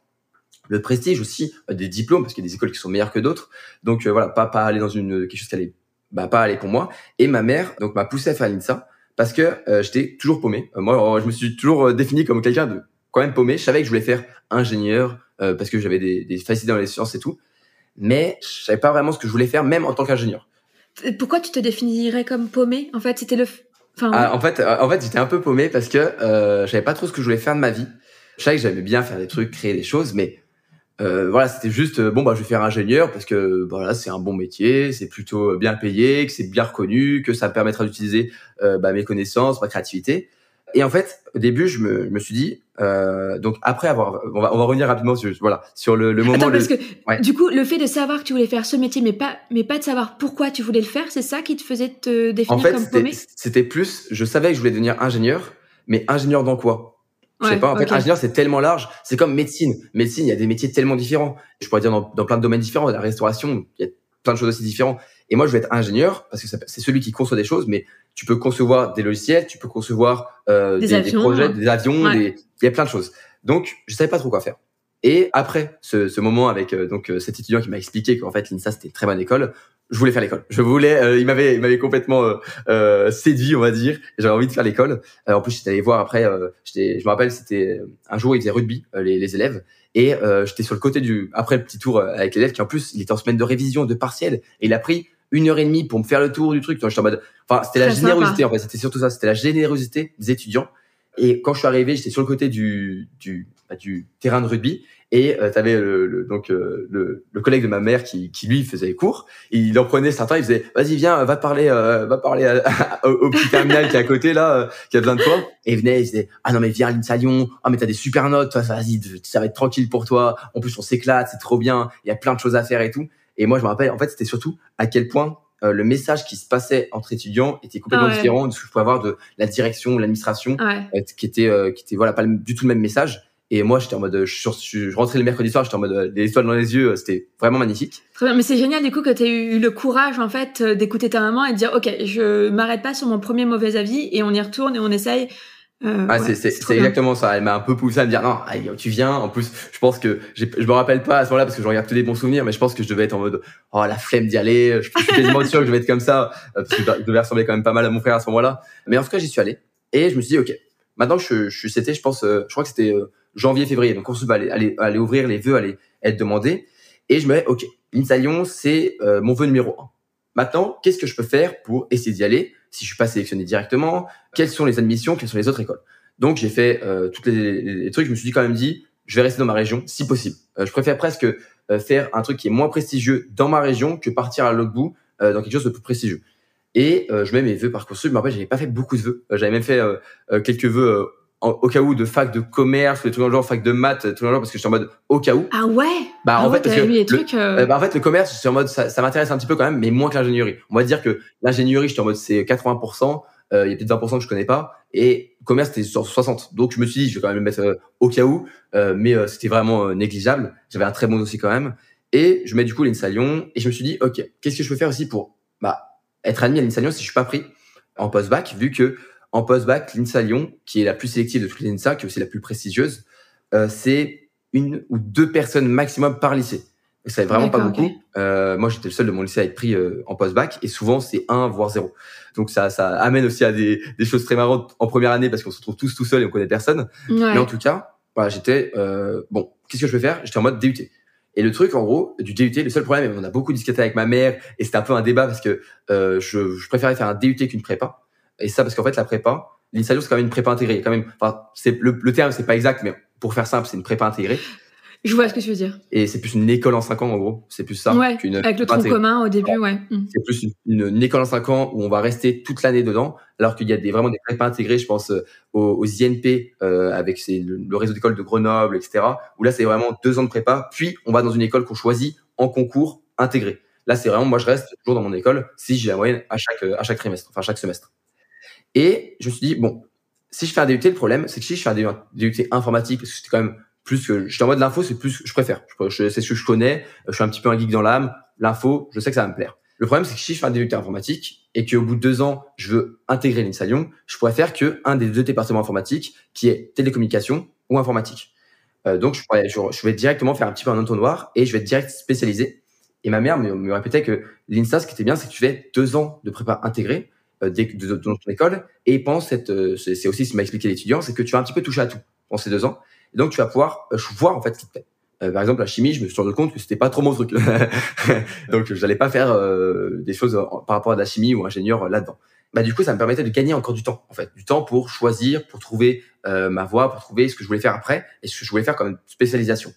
le prestige aussi euh, des diplômes parce qu'il y a des écoles qui sont meilleures que d'autres. Donc euh, voilà, pas pas aller dans une quelque chose qui allait bah pas aller pour moi. Et ma mère donc m'a poussé à faire l'INSA parce que euh, j'étais toujours paumé. moi, je me suis toujours défini comme quelqu'un de quand même paumé. Je savais que je voulais faire ingénieur parce que j'avais des, des facilités dans les sciences et tout, mais je savais pas vraiment ce que je voulais faire même en tant qu'ingénieur. Pourquoi tu te définirais comme paumé? En fait, c'était le. Enfin, ah, en fait, en fait, j'étais un peu paumé parce que euh, je savais pas trop ce que je voulais faire de ma vie. Je savais que j'aimais bien faire des trucs, créer des choses, mais euh, voilà, c'était juste bon bah je vais faire ingénieur parce que voilà c'est un bon métier, c'est plutôt bien payé, que c'est bien reconnu, que ça me permettra d'utiliser euh, bah, mes connaissances, ma créativité. Et en fait, au début, je me, je me suis dit, euh, donc après avoir, on va, on va revenir rapidement sur, voilà, sur le, le moment. Attends, parce que du coup, le fait de savoir que tu voulais faire ce métier, mais pas, mais pas de savoir pourquoi tu voulais le faire, c'est ça qui te faisait te définir en fait, comme paumé C'était plus, je savais que je voulais devenir ingénieur, mais ingénieur dans quoi? Je sais pas, en fait, ingénieur, c'est tellement large. C'est comme médecine. Médecine, il y a des métiers tellement différents. Je pourrais dire dans, dans plein de domaines différents. La restauration, il y a plein de choses aussi différentes. Et moi, je vais être ingénieur parce que c'est celui qui conçoit des choses, mais tu peux concevoir des logiciels, tu peux concevoir euh, des, des, projets, des avions, il y a plein de choses. Donc, je savais pas trop quoi faire. Et après ce, ce moment avec euh, donc euh, cet étudiant qui m'a expliqué qu'en fait l'INSA c'était une très bonne école, je voulais faire l'école. Je voulais, euh, il m'avait, il m'avait complètement séduit, on va dire. J'avais envie de faire l'école. en plus, j'étais allé voir après. j'étais, je me rappelle, c'était un jour ils faisaient rugby les, les élèves et j'étais sur le côté du après le petit tour avec l'élève qui en plus il était en semaine de révision de partiel et il a pris une heure et demie pour me faire le tour du truc. J'étais en mode, enfin, c'était la générosité, en fait. C'était surtout ça. C'était la générosité des étudiants. Et quand je suis arrivé, j'étais sur le côté du, du, bah, du terrain de rugby. Et euh, tu avais le, donc euh, le, le, collègue de ma mère qui, qui lui faisait les cours. il en prenait certains, il faisait vas-y viens, va parler, euh, va parler au, petit terminal qui est à côté là, qui a besoin de toi. Et il venait, il disait ah non mais viens à l'Insalion, ah mais t'as des super notes, vas-y ça va être tranquille pour toi. En plus on s'éclate, c'est trop bien, il y a plein de choses à faire et tout. Et moi, je me rappelle, en fait, c'était surtout à quel point euh, le message qui se passait entre étudiants était complètement différent de ce que je pouvais avoir de la direction ou l'administration, euh, qui était, euh, qui était voilà pas du tout le même message. Et moi, j'étais en mode, je, je, rentrais le mercredi soir, j'étais en mode, les étoiles dans les yeux, c'était vraiment magnifique. Très bien, mais c'est génial du coup que tu aies eu le courage en fait d'écouter ta maman et de dire, ok, je m'arrête pas sur mon premier mauvais avis et on y retourne et on essaye euh, ah, c'est exactement ça. Elle m'a un peu poussé à me dire non, tu viens. En plus, je pense que je me rappelle pas à ce moment-là parce que je regarde tous les bons souvenirs, mais je pense que je devais être en mode oh la flemme d'y aller. Je suis quasiment sûr que je vais être comme ça euh, parce que je devais ressembler quand même pas mal à mon frère à ce moment-là. Mais en tout cas, j'y suis allé et je me suis dit ok. Maintenant, je, je c'était, je pense, euh, je crois que c'était janvier, février. Donc on se va aller, aller, aller ouvrir les vœux, aller être demandé. Et je me dis ok, l'Insa c'est mon vœu numéro un. Maintenant, qu'est-ce que je peux faire pour essayer d'y aller? Si je suis pas sélectionné directement, quelles sont les admissions, quelles sont les autres écoles. Donc j'ai fait euh, tous les, trucs. Je me suis dit quand même dit, je vais rester dans ma région si possible. Euh, je préfère presque euh, faire un truc qui est moins prestigieux dans ma région que partir à l'autre bout euh, dans quelque chose de plus prestigieux. Et je mets mes vœux parcoursup. Mais après, j'avais pas fait beaucoup de vœux. j'avais même fait quelques vœux au cas où de fac de commerce, des trucs dans le genre, fac de maths, tout dans le genre, parce que j'étais en mode au cas où. Ah ouais? Bah en ah fait, parce que le, trucs, bah, en fait le commerce, j'étais en mode ça, ça m'intéresse un petit peu quand même, mais moins que l'ingénierie. On va dire que l'ingénierie, j'étais en mode c'est 80%. Euh, il y a peut-être 20% que je connais pas. Et commerce, c'était sur 60. Donc, je me suis dit, je vais quand même le mettre euh, au cas où. Euh, mais c'était vraiment négligeable. J'avais un très bon dossier quand même. Et je mets du coup l'INSA Lyon. Et je me suis dit, OK, qu'est-ce que je peux faire aussi pour bah, être admis à l'INSA Lyon si je suis pas pris en post-bac, vu que en post-bac, l'INSA Lyon, qui est la plus sélective de toutes les INSA, qui est aussi la plus prestigieuse, c'est une ou deux personnes maximum par lycée. Et ça vraiment pas beaucoup. Euh, moi, j'étais le seul de mon lycée à être pris euh, en post-bac, et souvent c'est 1 voire 0. Donc ça, ça amène aussi à des, des choses très marrantes en première année parce qu'on se retrouve tous tout seuls et on connaît personne. Mais en tout cas, voilà, j'étais euh, bon. Qu'est-ce que je peux faire? J'étais en mode DUT. Et le truc, en gros, du DUT, le seul problème, et on a beaucoup discuté avec ma mère, et c'était un peu un débat parce que euh, je, je préférais faire un DUT qu'une prépa. Et ça parce qu'en fait, la prépa, l'INSALIO, c'est quand même une prépa intégrée. Quand même, enfin, c'est le, le terme, c'est pas exact, mais pour faire simple, c'est une prépa intégrée. Je vois ce que tu veux dire. Et c'est plus une école en 5 ans, en gros. C'est plus ça. Ouais, avec le tronc commun au début, ouais. C'est plus une, école en 5 ans où on va rester toute l'année dedans, alors qu'il y a des, vraiment des prépas intégrés, je pense, euh, aux, INP, euh, avec le, réseau d'écoles de Grenoble, etc., où là, c'est vraiment deux ans de prépa, puis on va dans une école qu'on choisit en concours intégré. Là, c'est vraiment, moi, je reste toujours dans mon école si j'ai la moyenne à chaque, à chaque trimestre, enfin, chaque semestre. Et je me suis dit, bon, si je fais un DUT, le problème, c'est que si je fais un DUT informatique, parce que c'était quand même plus que j'étais en mode l'info, c'est plus je préfère. C'est ce que je connais. Je suis un petit peu un geek dans l'âme. L'info, je sais que ça va me plaire. Le problème, c'est que si je fais un DUT informatique et qu'au bout de deux ans, je veux intégrer l'INSA Lyon, je pourrais faire que un des deux départements informatiques, qui est télécommunication ou informatique. Euh, donc, je, vais directement faire un petit peu un entonnoir et je vais direct spécialisé. Et ma mère me, me répétait que l'INSA, ce qui était bien, c'est que tu fais deux ans de prépa intégrée euh, de, ton école. Et pendant cette, euh, c'est aussi ce m'a expliqué l'étudiant, c'est que tu vas un petit peu toucher à tout pendant ces deux ans. Et donc, tu vas pouvoir euh, voir en fait ce qui te plaît. Euh, par exemple, la chimie, je me suis rendu compte que c'était pas trop mon truc. Donc, j'allais pas faire euh, des choses par rapport à la chimie ou ingénieur là-dedans. Bah, du coup, ça me permettait de gagner encore du temps, en fait, du temps pour choisir, pour trouver ma voie, pour trouver ce que je voulais faire après et ce que je voulais faire comme spécialisation.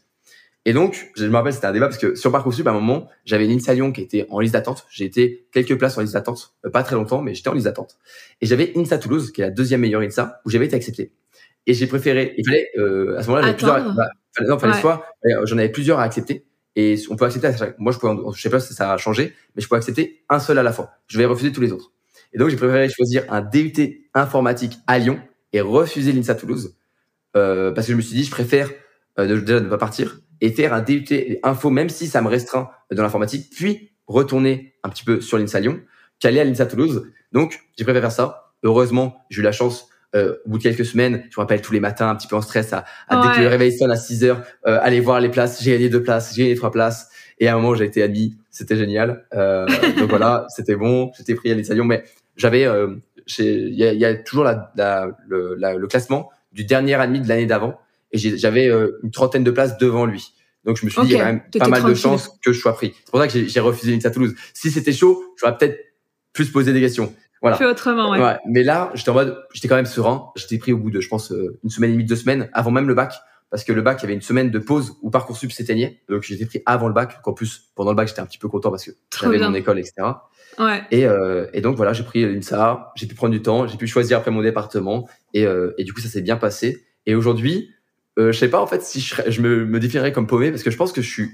Et donc, je me rappelle, c'était un débat parce que sur Parcoursup, à un moment, j'avais l'INSA Lyon qui était en liste d'attente. J'ai été quelques places en liste d'attente, pas très longtemps, mais j'étais en liste d'attente. Et j'avais INSA Toulouse, qui est la deuxième meilleure INSA, où j'avais été accepté. Et j'ai préféré, il fallait, euh, à ce moment-là, j'avais plusieurs, bah, non, fallait soit, euh, j'en avais plusieurs à accepter. Et on peut accepter, moi, je pouvais, je sais pas si ça a changé, mais je peux accepter un seul à la fois. Je vais refuser tous les autres. Et donc, j'ai préféré choisir un DUT informatique à Lyon et refuser l'INSA Toulouse, euh, parce que je me suis dit, je préfère euh, déjà ne pas partir et faire un DUT info, même si ça me restreint dans l'informatique, puis retourner un petit peu sur l'INSA Lyon, qu'aller à l'INSA Toulouse. Donc, j'ai préféré faire ça. Heureusement, j'ai eu la chance euh, au bout de quelques semaines, je me rappelle tous les matins, un petit peu en stress, à, à dès que le réveil sonne à 6 heures, euh, aller voir les places. J'ai gagné deux places, j'ai gagné trois places. Et à un moment, j'ai été admis. C'était génial. Euh, donc voilà, c'était bon. J'étais pris à l'INSA Lyon, mais j'avais, euh, il y a, y a, toujours la, la, le, le, classement du dernier admis de l'année d'avant, et j'avais euh, une trentaine de places devant lui. Donc je me suis dit, il y a quand même pas mal de chances que je sois pris. C'est pour ça que j'ai refusé l'INSA Toulouse. Si c'était chaud, j'aurais peut-être plus posé des questions. Voilà. Fait autrement, ouais. ouais. Mais là, j'étais en mode, j'étais quand même serein. J'étais pris au bout de, je pense, euh, une semaine et demie, deux semaines, avant même le bac. Parce que le bac, il y avait une semaine de pause où Parcoursup s'éteignait. Donc j'étais pris avant le bac. En plus, pendant le bac, j'étais un petit peu content parce que j'avais mon école, etc. Ouais. Et, euh, et donc voilà, j'ai pris l'INSA, j'ai pu prendre du temps, j'ai pu choisir après mon département. Et, euh, et du coup, ça s'est bien passé. Et aujourd'hui, euh, je sais pas en fait si je, je me, me définirais comme paumé parce que je pense que je suis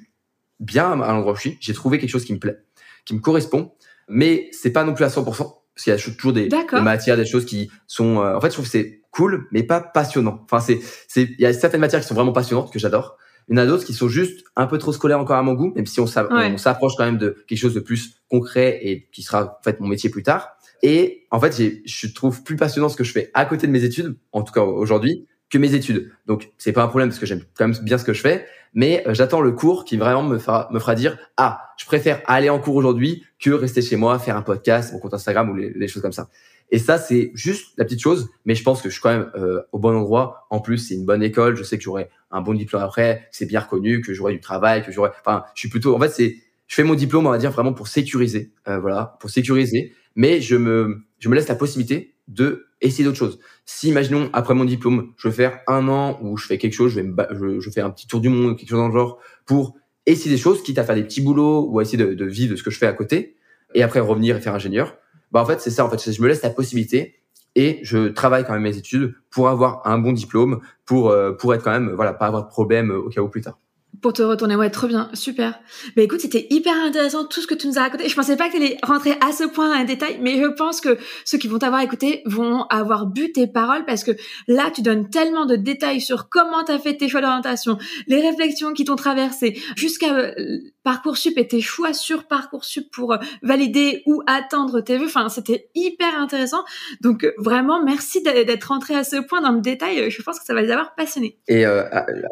bien à l'endroit où je suis. J'ai trouvé quelque chose qui me plaît, qui me correspond, mais c'est pas non plus à 100% parce qu'il y a toujours des, des, matières, des choses qui sont. Euh, en fait, je trouve que c'est cool, mais pas passionnant. Enfin, c'est, c'est, il y a certaines matières qui sont vraiment passionnantes que j'adore. Il y en a d'autres qui sont juste un peu trop scolaires encore à mon goût, même si on s'approche quand même de quelque chose de plus concret et qui sera en fait mon métier plus tard. Et en fait, je trouve plus passionnant ce que je fais à côté de mes études, en tout cas aujourd'hui, que mes études. Donc c'est pas un problème parce que j'aime quand même bien ce que je fais, mais euh, j'attends le cours qui vraiment me fera me fera dire ah je préfère aller en cours aujourd'hui que rester chez moi faire un podcast mon compte Instagram ou les, choses comme ça. Et ça c'est juste la petite chose, mais je pense que je suis quand même euh, au bon endroit. En plus c'est une bonne école, je sais que j'aurai un bon diplôme après, c'est bien reconnu, que j'aurai du travail, que j'aurai. Enfin je suis plutôt en fait c'est je fais mon diplôme on va dire vraiment pour sécuriser, euh, voilà pour sécuriser, mais je me je me laisse la possibilité de essayer d'autres choses. Si, imaginons, après mon diplôme, je veux faire un an où je fais quelque chose, je, vais me je, fais un petit tour du monde, quelque chose dans le genre, pour essayer des choses, quitte à faire des petits boulots ou à essayer de, de vivre de ce que je fais à côté, et après revenir et faire ingénieur. Bah, en fait, c'est ça, en fait, je me laisse la possibilité et je travaille quand même mes études pour avoir un bon diplôme, pour, euh, pour être quand même, voilà, pas avoir de problème au cas où plus tard. Pour te retourner, ouais, trop bien, super. Mais écoute, c'était hyper intéressant tout ce que tu nous as raconté. Je pensais pas que tu allais rentrer à ce point dans les détails, mais je pense que ceux qui vont t'avoir écouté vont avoir bu tes paroles parce que là, tu donnes tellement de détails sur comment tu as fait tes choix d'orientation, les réflexions qui t'ont traversé, jusqu'à euh, Parcoursup et tes choix sur Parcoursup pour euh, valider ou attendre tes vœux. Enfin, c'était hyper intéressant. Donc, euh, vraiment, merci d'être rentré à ce point dans le détail. Je pense que ça va les avoir passionnés. Et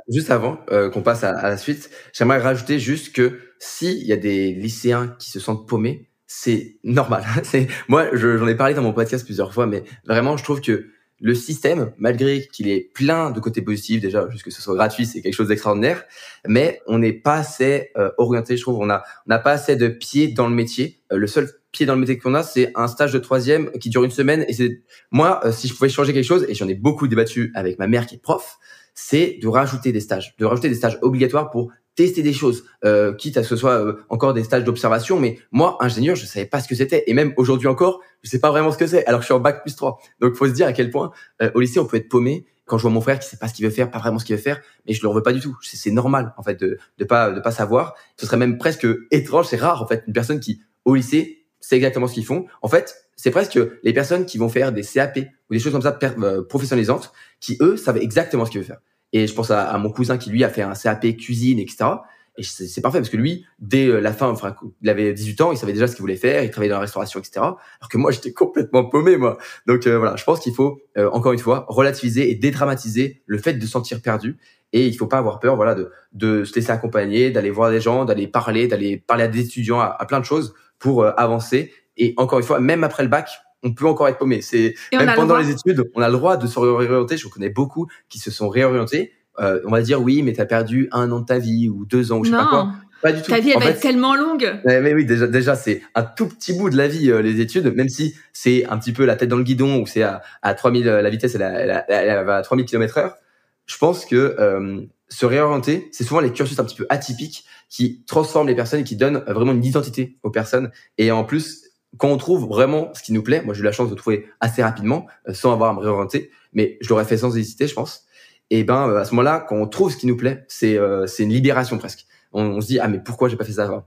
juste avant qu'on passe à la suite, j'aimerais rajouter juste que s'il y a des lycéens qui se sentent paumés, c'est normal. c'est moi, j'en ai parlé dans mon podcast plusieurs fois, mais vraiment, je trouve que le système, malgré qu'il est plein de côtés positifs déjà, juste que ce soit gratuit, c'est quelque chose d'extraordinaire, mais on n'est pas assez euh, orienté, je trouve. On n'a pas assez de pieds dans le métier. Euh, le seul pied dans le métier qu'on a, c'est un stage de troisième qui dure une semaine. Et c'est moi, euh, si je pouvais changer quelque chose, et j'en ai beaucoup débattu avec ma mère qui est prof, c'est de rajouter des stages, de rajouter des stages obligatoires pour tester des choses, euh, quitte à ce que ce soit euh, encore des stages d'observation. Mais moi, ingénieur, je savais pas ce que c'était, et même aujourd'hui encore, je sais pas vraiment ce que c'est. Alors que je suis en bac plus 3. Donc, faut se dire à quel point euh, au lycée on peut être paumé. Quand je vois mon frère qui sait pas ce qu'il veut faire, pas vraiment ce qu'il veut faire, mais je le veux pas du tout. C'est normal en fait de de pas de pas savoir. Ce serait même presque étrange, c'est rare en fait une personne qui au lycée sait exactement ce qu'ils font. En fait, c'est presque les personnes qui vont faire des CAP ou des choses comme ça professionnalisantes, qui eux savent exactement ce qu'ils veulent faire. Et je pense à, mon cousin qui lui a fait un CAP cuisine, etc. Et c'est parfait parce que lui, dès euh, la fin, enfin, il avait 18 ans, il savait déjà ce qu'il voulait faire, il travaillait dans la restauration, etc. Alors que moi, j'étais complètement paumé, moi. Donc euh, voilà, je pense qu'il faut euh, encore une fois relativiser et dédramatiser le fait de se sentir perdu. Et il faut pas avoir peur, voilà, de, de se laisser accompagner, d'aller voir des gens, d'aller parler, d'aller parler à des étudiants, à, plein de choses pour avancer. Et encore une fois, même après le bac, on peut encore être paumé. C'est même pendant les études, on a le droit de se réorienter. Je connais beaucoup qui se sont réorientés euh, on va dire oui, mais t'as perdu un an de ta vie ou deux ans ou je sais pas quoi. Pas du tout. Ta vie, elle va être tellement longue. Mais, oui, déjà, déjà, c'est un tout petit bout de la vie, euh, les études, même si c'est un petit peu la tête dans le guidon ou c'est à, à 3000, la vitesse, elle, elle, elle, va à 3000 km heure. Je pense que se réorienter, c'est souvent les cursus un petit peu atypiques qui transforment les personnes et qui donnent vraiment une identité aux personnes. Et en plus, quand on trouve vraiment ce qui nous plaît, moi j'ai eu la chance de trouver assez rapidement, euh, sans avoir à me réorienter, mais je l'aurais fait sans hésiter, je pense. Et ben euh, à ce moment-là, quand on trouve ce qui nous plaît, c'est euh, c'est une libération presque. On, on, se dit ah mais pourquoi j'ai pas fait ça avant?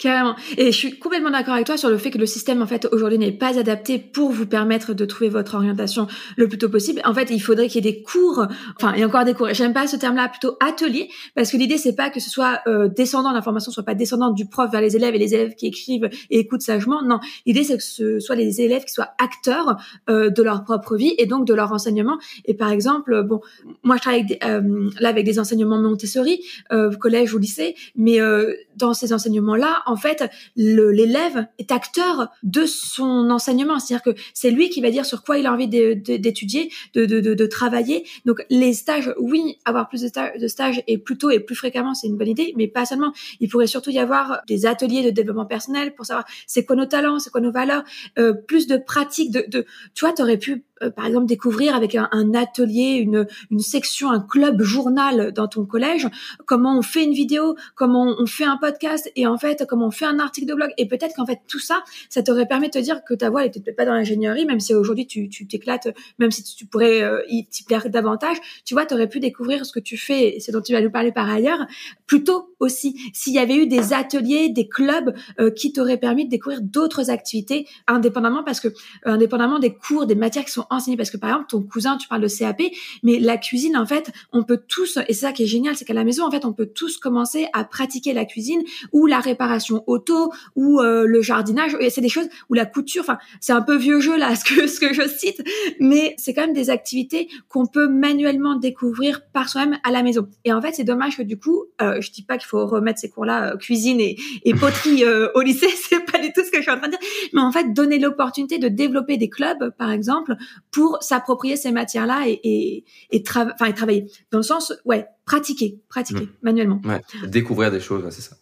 Carrément. Et je suis complètement d'accord avec toi sur le fait que le système, en fait, aujourd'hui n'est pas adapté pour vous permettre de trouver votre orientation le plus tôt possible. En fait, il faudrait qu'il y ait des cours, enfin, et encore des cours. J'aime pas ce terme-là, plutôt atelier, parce que l'idée, c'est pas que ce soit euh, descendant, l'information soit pas descendante du prof vers les élèves et les élèves qui écrivent et écoutent sagement. Non. L'idée, c'est que ce soit les élèves qui soient acteurs euh, de leur propre vie et donc de leur enseignement. Et par exemple, bon, moi, je travaille avec des, euh, là avec des enseignements Montessori, euh, collège ou lycée, mais euh, dans ces enseignements-là, en fait, l'élève est acteur de son enseignement. C'est-à-dire que c'est lui qui va dire sur quoi il a envie d'étudier, de, de, de, de, travailler. Donc, les stages, oui, avoir plus de, de stages et plus tôt et plus fréquemment, c'est une bonne idée, mais pas seulement. Il pourrait surtout y avoir des ateliers de développement personnel pour savoir c'est quoi nos talents, c'est quoi nos valeurs, euh, plus de pratiques. De, de, tu vois, tu aurais pu euh, par exemple découvrir avec un, un, atelier, une, une section, un club journal dans ton collège, comment on fait une vidéo, comment on fait un podcast et en fait comment on fait un article de blog. Et peut-être qu'en fait tout ça, ça t'aurait permis de te dire que ta voix n'était peut-être pas dans l'ingénierie, même si aujourd'hui tu t'éclates, même si tu pourrais euh, y t'y plaire davantage. Tu vois, tu aurais pu découvrir ce que tu fais, et ce dont tu vas nous parler par ailleurs, plutôt aussi. S'il y avait eu des ateliers, des clubs euh, qui t'auraient permis de découvrir d'autres activités indépendamment parce que indépendamment des cours, des matières qui sont enseigner parce que par exemple ton cousin tu parles de CAP mais la cuisine en fait on peut tous et c'est ça qui est génial c'est qu'à la maison en fait on peut tous commencer à pratiquer la cuisine ou la réparation auto ou euh, le jardinage. C'est des choses ou la couture enfin c'est un peu vieux jeu là ce que ce que je cite mais c'est quand même des activités qu'on peut manuellement découvrir par soi-même à la maison. Et en fait c'est dommage que du coup euh, je dis pas qu'il faut remettre ces cours là euh, cuisine et, et poterie euh, au lycée c'est pas du tout ce que je suis en train de dire mais en fait donner l'opportunité de développer des clubs par exemple pour s'approprier ces matières-là et, et, et, enfin, travailler. Dans le sens, ouais, pratiquer, pratiquer mmh. manuellement. Ouais, découvrir des choses, c'est ça.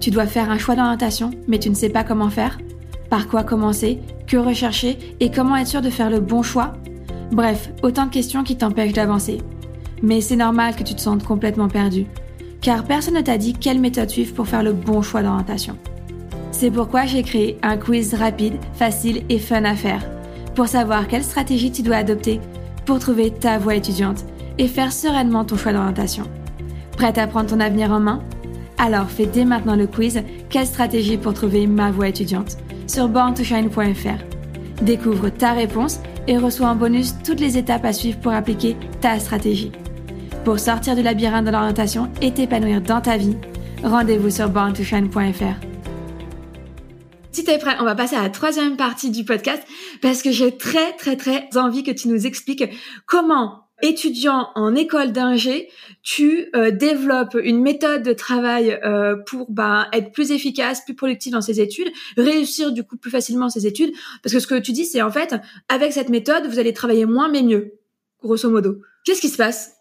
Tu dois faire un choix d'orientation, mais tu ne sais pas comment faire. Par quoi commencer, que rechercher et comment être sûr de faire le bon choix Bref, autant de questions qui t'empêchent d'avancer. Mais c'est normal que tu te sentes complètement perdu, car personne ne t'a dit quelle méthode suivre pour faire le bon choix d'orientation. C'est pourquoi j'ai créé un quiz rapide, facile et fun à faire pour savoir quelle stratégie tu dois adopter pour trouver ta voie étudiante et faire sereinement ton choix d'orientation. Prête à prendre ton avenir en main? Alors fais dès maintenant le quiz Quelle stratégie pour trouver ma voie étudiante sur borntoshine.fr. Découvre ta réponse et reçois en bonus toutes les étapes à suivre pour appliquer ta stratégie. Pour sortir du labyrinthe de l'orientation et t'épanouir dans ta vie, rendez-vous sur borntoshine.fr. Si t'es prêt, on va passer à la troisième partie du podcast parce que j'ai très très très envie que tu nous expliques comment étudiant en école d'ingé, tu euh, développes une méthode de travail euh, pour bah, être plus efficace, plus productif dans ses études, réussir du coup plus facilement ses études. Parce que ce que tu dis, c'est en fait, avec cette méthode, vous allez travailler moins mais mieux, grosso modo. Qu'est-ce qui se passe?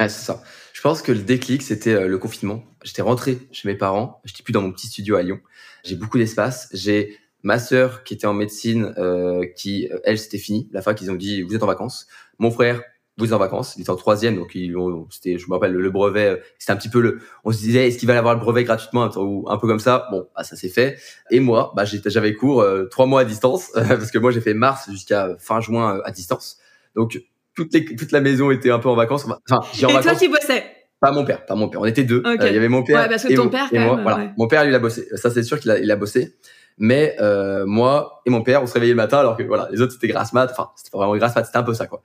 Ouais, c'est ça. Je pense que le déclic, c'était euh, le confinement. J'étais rentré chez mes parents. J'étais plus dans mon petit studio à Lyon. J'ai beaucoup d'espace. J'ai ma sœur qui était en médecine, euh, qui elle c'était fini. La fac ils ont dit vous êtes en vacances. Mon frère vous êtes en vacances. Il était en troisième donc ils c'était je me rappelle le, brevet. Euh, c'était un petit peu le. On se disait est-ce qu'il va avoir le brevet gratuitement ou un peu comme ça? Bon bah, ça s'est fait. Et moi bah j'avais cours euh, trois mois à distance parce que moi j'ai fait mars jusqu'à fin juin euh, à distance. Donc toute, les, toute la maison était un peu en vacances. Enfin, j'ai en et toi qui bossais? Pas mon père, pas mon père. On était deux. il y avait mon père ouais, parce que ton père, moi. voilà. Mon père, lui, il a bossé. Ça, c'est sûr qu'il a, il a bossé. Mais euh, moi et mon père, on se réveillait le matin, alors que voilà, les autres c'était grasse mat. Enfin, c'était pas vraiment grasse mat, c'était un peu ça, quoi.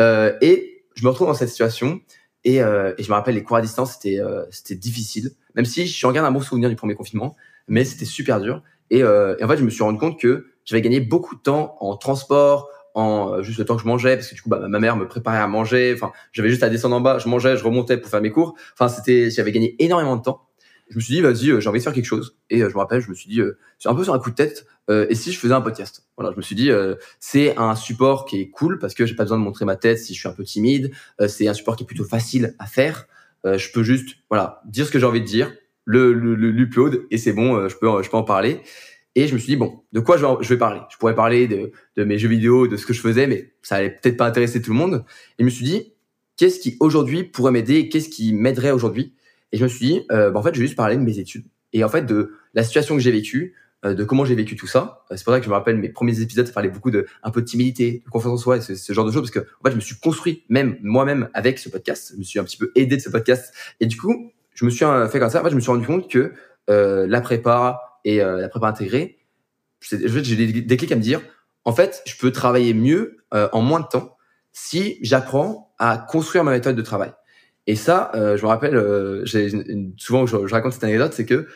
Euh, et je me retrouve dans cette situation. Et, euh, et je me rappelle, les cours à distance, c'était euh, c'était difficile. Même si je regarde un bon souvenir du premier confinement, mais c'était super dur. Et, euh, et en fait, je me suis rendu compte que j'avais gagné beaucoup de temps en transport, en euh, juste le temps que je mangeais parce que du coup bah, ma mère me préparait à manger enfin j'avais juste à descendre en bas je mangeais je remontais pour faire mes cours enfin c'était j'avais gagné énormément de temps je me suis dit, vas-y, j'ai envie de faire quelque chose. Et je me rappelle, je me suis dit, c'est un peu sur un coup de tête, et si je faisais un podcast? Voilà, je me suis dit, c'est un support qui est cool parce que j'ai pas besoin de montrer ma tête si je suis un peu timide. c'est un support qui est plutôt facile à faire. je peux juste, voilà, dire ce que j'ai envie de dire, le, le, l'upload et c'est bon, je peux, je peux en parler. Et je me suis dit, bon, de quoi je vais parler? Je pourrais parler de, mes jeux vidéo, de ce que je faisais, mais ça allait peut-être pas intéresser tout le monde. Et je me suis dit, qu'est-ce qui aujourd'hui pourrait m'aider? Qu'est-ce qui m'aiderait aujourd'hui? Et je me suis dit, euh, bah, en fait, je vais juste parler de mes études. Et en fait, de la situation que j'ai vécue, euh, de comment j'ai vécu tout ça. C'est pour ça que je me rappelle mes premiers épisodes, ça parlait beaucoup de un peu de timidité, de confiance en soi, et ce, genre de choses, parce que en fait, je me suis construit même moi-même avec ce podcast. Je me suis un petit peu aidé de ce podcast. Et du coup, je me suis euh, fait comme ça. En fait, je me suis rendu compte que euh, la prépa, et euh, la prépa intégrée, j'ai des déclics à me dire, en fait, je peux travailler mieux euh, en moins de temps si j'apprends à construire ma méthode de travail. Et ça, euh, je me rappelle, souvent je, je, raconte cette anecdote, c'est que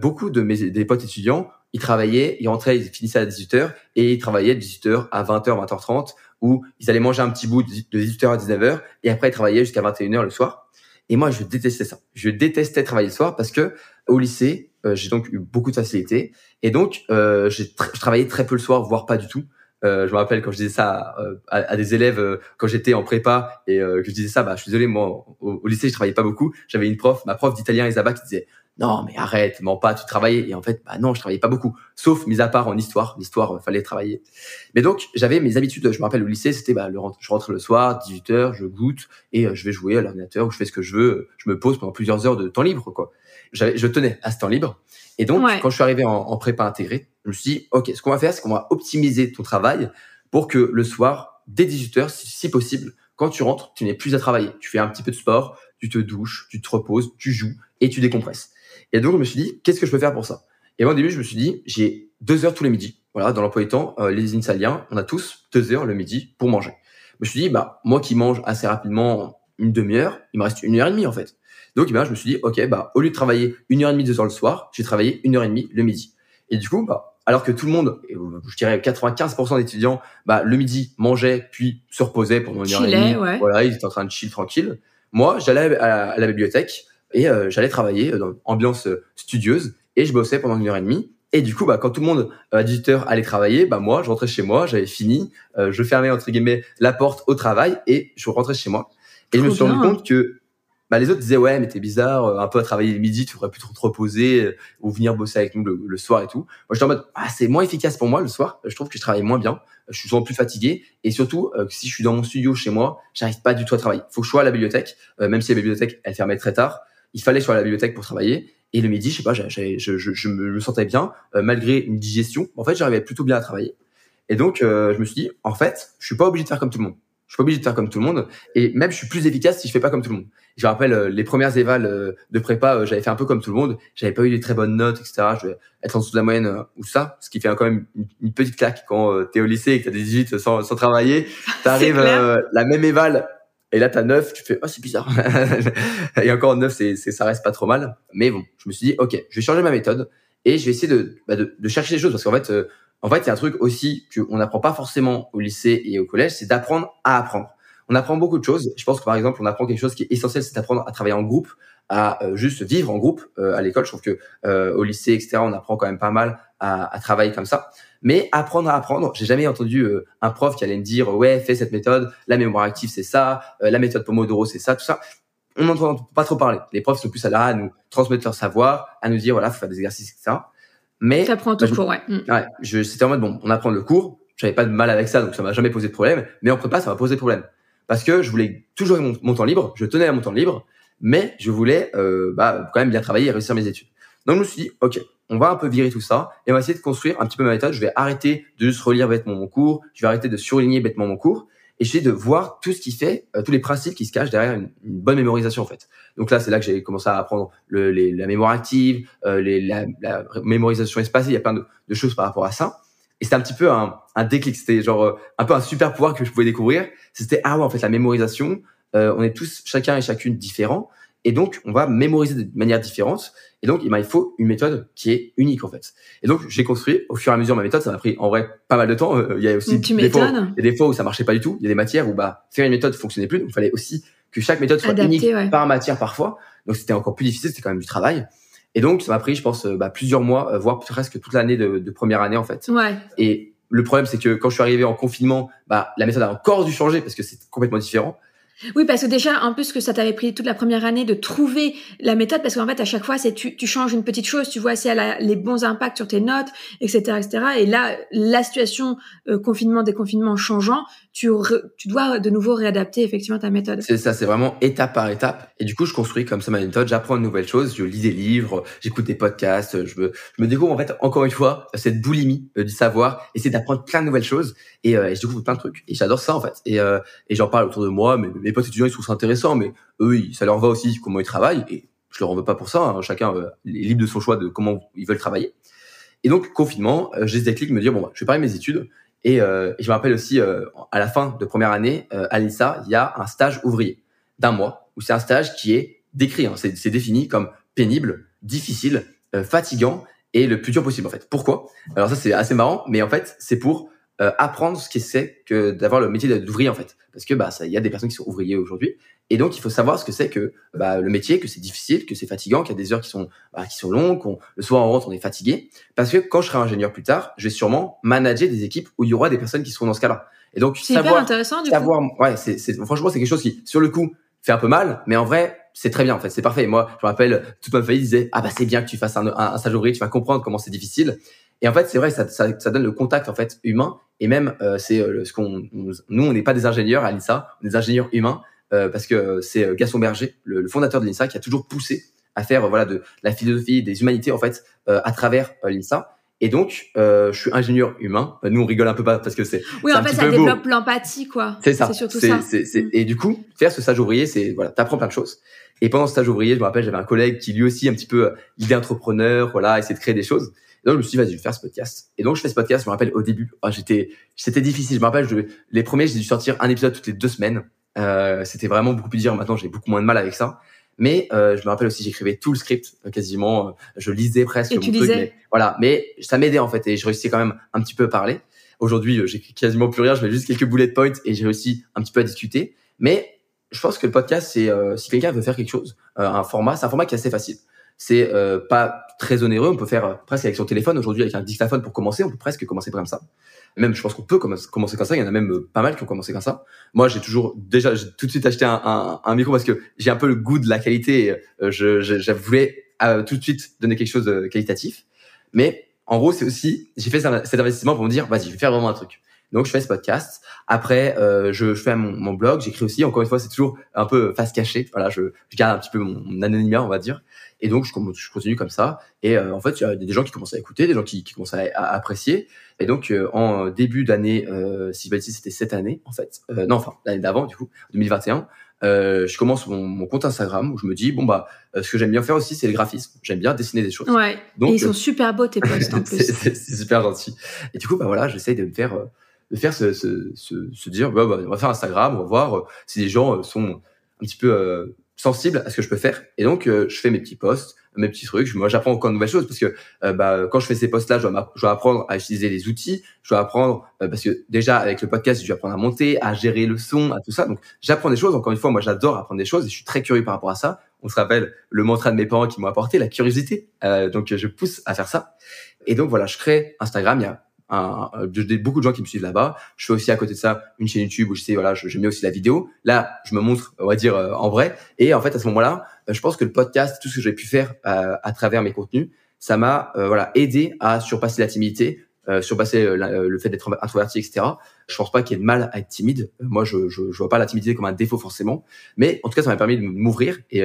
beaucoup de mes des potes étudiants, ils travaillaient, ils rentraient, ils finissaient à 18h et ils travaillaient de 18h à 20h, 20h30, où ils allaient manger un petit bout de 18h à 19h et après ils travaillaient jusqu'à 21h le soir. Et moi, je détestais ça. Je détestais travailler le soir parce que au lycée, euh, j'ai donc eu beaucoup de facilité. Et donc, euh, j'ai je travaillais très peu le soir, voire pas du tout. Euh, je me rappelle quand je disais ça à, à, des élèves quand j'étais en prépa et que je disais ça, bah, je suis désolé, moi au, lycée je travaillais pas beaucoup. J'avais une prof, ma prof d'italien Isabelle, qui disait non mais arrête, mens pas, tu travaillais. Et en fait, bah non, je travaillais pas beaucoup, sauf mis à part en histoire. L'histoire, fallait travailler. Mais donc j'avais mes habitudes. Je me rappelle au lycée, c'était bah, le, je rentre le soir, 18 h je goûte et je vais jouer à l'ordinateur ou je fais ce que je veux. Je me pose pendant plusieurs heures de temps libre quoi. Je tenais à ce temps libre et donc, quand je suis arrivé en, en, prépa intégrée, je me suis dit, OK, ce qu'on va faire, c'est qu'on va optimiser ton travail pour que le soir, dès 18h, si, possible, quand tu rentres, tu n'aies plus à travailler. Tu fais un petit peu de sport, tu te douches, tu te reposes, tu joues et tu décompresses. Et donc, je me suis dit, qu'est-ce que je peux faire pour ça? Et moi, au début, je me suis dit, j'ai deux heures tous les midis. Voilà, dans l'emploi du temps, euh, les Insaliens, on a tous deux heures le midi pour manger. Je me suis dit, bah, moi qui mange assez rapidement une demi-heure, il me reste une heure et demie, en fait. Donc, eh ben, je me suis dit, OK, bah, au lieu de travailler une heure et demie, deux heures le soir, j'ai travaillé une heure et demie le midi. Et du coup, bah, alors que tout le monde, je dirais 95% d'étudiants, bah, le midi mangeaient puis se reposaient pendant une heure et demie. Ouais. Voilà, ils étaient en train de chill tranquille. Moi, j'allais à, la bibliothèque et euh, j'allais travailler dans ambiance euh, studieuse et je bossais pendant une heure et demie. Et du coup, bah, quand tout le monde euh, à 18h allait travailler, bah, moi, je rentrais chez moi, j'avais fini, je fermais entre guillemets la porte au travail et je rentrais chez moi. Et je me suis rendu compte que bah, les autres disaient ouais mais t'es bizarre euh, un peu à travailler le midi tu plus trop te reposer euh, ou venir bosser avec nous le, soir et tout. Moi j'étais en mode ah c'est moins efficace pour moi le soir je trouve que je travaille moins bien je suis souvent plus fatigué. Et surtout euh, si je suis dans mon studio chez moi j'arrive pas du tout à travailler. Faut que je sois à la bibliothèque même si la bibliothèque elle fermait très tard il fallait que je sois à la bibliothèque pour travailler et le midi je sais pas je, je, je, me, sentais bien malgré une digestion en fait j'arrivais plutôt bien à travailler et donc je me suis dit en fait je suis pas obligé de faire comme tout le monde je suis pas obligé de faire comme tout le monde. Et même, je suis plus efficace si je fais pas comme tout le monde. Je me rappelle euh, les premières évals euh, de prépa, euh, j'avais fait un peu comme tout le monde. J'avais pas eu des très bonnes notes, etc. Je vais être en dessous de la moyenne ou ça, ce qui fait quand même une, petite claque quand tu es au lycée et que t'as des 18 sans, sans travailler. T'arrives la même éval et là t'as 9, tu fais oh c'est bizarre. et encore 9, c'est, ça reste pas trop mal. Mais bon, je me suis dit ok, je vais changer ma méthode et je vais essayer de, bah, de, de chercher des choses parce qu'en fait en fait, il y a un truc aussi qu'on n'apprend pas forcément au lycée et au collège, c'est d'apprendre à apprendre. On apprend beaucoup de choses. Je pense que par exemple, on apprend quelque chose qui est essentiel, c'est d'apprendre à travailler en groupe, à euh, juste vivre en groupe euh, à l'école. Je trouve que euh, au lycée, etc., on apprend quand même pas mal à, à travailler comme ça. Mais apprendre à apprendre, j'ai jamais entendu un prof qui allait me dire ouais, fais cette méthode, la mémoire active c'est ça, la méthode Pomodoro c'est ça, tout ça. On n'entend pas trop parler. Les profs sont plus là à nous transmettre leur savoir, à nous dire voilà, faut faire des exercices, etc. Mais ça prend tout bah, cours, ouais. Mm. Ouais, je, c'était en mode bon, on apprend le cours. J'avais pas de mal avec ça, donc ça m'a jamais posé de problème. Mais en prépa, ça m'a posé problème parce que je voulais toujours mon, mon, temps libre. Je tenais à mon temps libre, mais je voulais euh, bah, quand même bien travailler et réussir mes études. Donc je me suis dit, ok, on va un peu virer tout ça et on va essayer de construire un petit peu ma méthode. Je vais arrêter de juste relire bêtement mon cours. Je vais arrêter de surligner bêtement mon cours et j'essaie de voir tout ce qui fait, euh, tous les principes qui se cachent derrière une, bonne mémorisation en fait. Donc là, c'est là que j'ai commencé à apprendre le, les, la mémoire active, euh, les, la, la, mémorisation espacée. Il y a plein de, de choses par rapport à ça. Et c'était un petit peu un, un déclic. C'était genre euh, un peu un super pouvoir que je pouvais découvrir. C'était ah ouais en fait la mémorisation. Euh, on est tous chacun et chacune différents et donc on va mémoriser de manière différente. Et donc il faut une méthode qui est unique en fait. Et donc j'ai construit au fur et à mesure ma méthode. Ça m'a pris en vrai pas mal de temps. Euh, il y a aussi des fois, il y a des fois où ça marchait pas du tout. Il y a des matières où bah faire une méthode fonctionnait plus. Donc il fallait aussi que chaque méthode soit unique par matière parfois. Donc c'était encore plus difficile. C'était quand même du travail. Et donc, ça m'a pris, je pense, bah, plusieurs mois, voire presque toute l'année de, de, première année, en fait. Ouais. Et le problème, c'est que quand je suis arrivé en confinement, bah, la méthode a encore dû changer parce que c'est complètement différent. Oui, parce que déjà, en plus que ça t'avait pris toute la première année de trouver la méthode, parce qu'en fait, à chaque fois, c'est tu, changes une petite chose, tu vois si elle a les bons impacts sur tes notes, etc., etc. Et là, la situation euh, confinement, déconfinement changeant, tu, tu dois de nouveau réadapter effectivement ta méthode. C'est ça, c'est vraiment étape par étape. Et du coup, je construis comme ça ma méthode. J'apprends une nouvelle chose, je lis des livres, j'écoute des podcasts, je me, je me découvre en fait encore une fois cette boulimie euh, du savoir, essayer d'apprendre plein de nouvelles choses et, euh, et, je découvre plein de trucs. Et j'adore ça en fait. Et, euh, et j'en parle autour de moi. Mais mes potes étudiants ils trouvent ça intéressant, mais eux, ça leur va aussi comment ils travaillent. Et je leur en veux pas pour ça. Hein. Chacun euh, est libre de son choix de comment ils veulent travailler. Et donc confinement, j'ai ce déclic me dire bon, bah, je vais parler mes études euh, et, je me rappelle aussi, euh, à la fin de première année, euh, à l'INSA, il y a un stage ouvrier d'un mois, où c'est un stage qui est décrit, hein, c'est défini comme pénible, difficile, euh, fatigant et le plus dur possible en fait. Pourquoi? Alors ça c'est assez marrant, mais en fait c'est pour euh, apprendre ce que c'est que d'avoir le métier d'ouvrier en fait, parce que bah il y a des personnes qui sont ouvriers aujourd'hui et donc, il faut savoir ce que c'est que bah, le métier, que c'est difficile, que c'est fatigant, qu'il y a des heures qui sont bah, qui sont longues, qu'on le soir on rentre, on est fatigué. Parce que quand je serai ingénieur plus tard, je vais sûrement manager des équipes où il y aura des personnes qui seront dans ce cas-là. Et donc, c'est hyper intéressant du savoir, coup. ouais, c'est, c'est franchement c'est quelque chose qui sur le coup fait un peu mal, mais en vrai c'est très bien en fait, c'est parfait. moi, je me rappelle, toute ma famille disait ah bah c'est bien que tu fasses un, un, stage ouvrier, tu vas comprendre comment c'est difficile. Et en fait, c'est vrai, ça, ça, ça, donne le contact en fait humain. Et même, euh, c'est euh, ce qu'on, nous, on n'est pas des ingénieurs à l'INSA, on est des ingénieurs humains. Euh, parce que euh, c'est euh, Gaston Berger, le, fondateur de l'INSA, qui a toujours poussé à faire voilà de la philosophie des humanités en fait à travers l'INSA. Et donc, euh, je suis ingénieur humain. Nous, on rigole un peu pas parce que c'est. Oui, en fait, ça développe l'empathie, quoi. C'est ça. C'est surtout ça. C'est, Et du coup, faire ce stage ouvrier, c'est voilà, t'apprends plein de choses. Et pendant ce stage ouvrier, je me rappelle, j'avais un collègue qui lui aussi un petit peu idée entrepreneur, voilà, essayer de créer des choses. Et donc, je me suis dit, vas-y, je vais faire ce podcast. Et donc, je fais ce podcast. Je me rappelle au début, j'étais, c'était difficile. Je me rappelle, je, les premiers, j'ai dû sortir un épisode toutes les deux semaines. Euh, c'était vraiment beaucoup plus dur. Maintenant, j'ai beaucoup moins de mal avec ça. Mais euh, je me rappelle aussi, j'écrivais tout le script euh, quasiment. Euh, je lisais presque et mon tu truc. lisais Mais, voilà, mais ça m'aidait en fait et je réussissais quand même un petit peu à parler. Aujourd'hui, j'écris quasiment plus rien. Je mets juste quelques bullet points et j'ai réussi un petit peu à discuter. Mais je pense que le podcast, c'est si quelqu'un veut faire quelque chose, un format, c'est un format qui est assez facile. C'est pas très onéreux. On peut faire presque avec son téléphone aujourd'hui avec un dictaphone pour commencer. On peut presque commencer comme ça. Même, je pense qu'on peut commencer comme ça. Il y en a même euh, pas mal qui ont commencé comme ça. Moi, j'ai toujours déjà j'ai tout de suite acheté un, micro parce que j'ai un peu le goût de la qualité. Euh, je, je, je, voulais euh, tout de suite donner quelque chose de qualitatif. Mais en gros, c'est aussi j'ai fait cet investissement pour me dire, vas-y, je vais faire vraiment un truc. Donc je fais ce podcast. Après, euh, je, je, fais mon, mon blog. J'écris aussi. Encore une fois, c'est toujours un peu face cachée. Voilà, je, je, garde un petit peu mon anonymat, on va dire. Et donc je, je continue comme ça. Et euh, en fait, il y a des gens qui commencent à écouter, des gens qui, qui commencent à, à, apprécier. Et donc euh, en début d'année, euh, si je ne c'était cette année en fait. non, enfin l'année d'avant du coup, 2021. Euh, je commence mon, mon, compte Instagram où je me dis bon bah ce que j'aime bien faire aussi c'est le graphisme j'aime bien dessiner des choses ouais donc et ils sont super beaux tes posts en plus c'est super gentil et du coup bah voilà j'essaye de me faire de faire se, se, se, se dire bah, bah, on va faire Instagram on va voir si les gens sont un petit peu sensible à ce que je peux faire. Et donc, euh, je fais mes petits posts, mes petits trucs. Moi, j'apprends encore de nouvelles choses parce que euh, bah, quand je fais ces posts-là, je, je, dois apprendre à utiliser les outils. Je dois apprendre euh, parce que déjà avec le podcast, je dois apprendre à monter, à gérer le son, à tout ça. Donc, j'apprends des choses. Encore une fois, moi, j'adore apprendre des choses et je suis très curieux par rapport à ça. On se rappelle le mantra de mes parents qui m'ont apporté la curiosité. donc, je pousse à faire ça. Et donc voilà, je crée Instagram. Il y a un, beaucoup de gens qui me suivent là-bas. Je fais aussi à côté de ça une chaîne YouTube où je sais voilà, je, je mets aussi la vidéo. Là, je me montre, on va dire euh, en vrai. Et en fait, à ce moment-là, euh, je pense que le podcast, tout ce que j'ai pu faire euh, à travers mes contenus, ça m'a voilà aidé à surpasser la timidité, surpasser le fait d'être introverti, etc. Je pense pas qu'il y ait de mal à être timide. Moi, je, je, je vois pas la timidité comme un défaut forcément, mais en tout cas, ça m'a permis de m'ouvrir et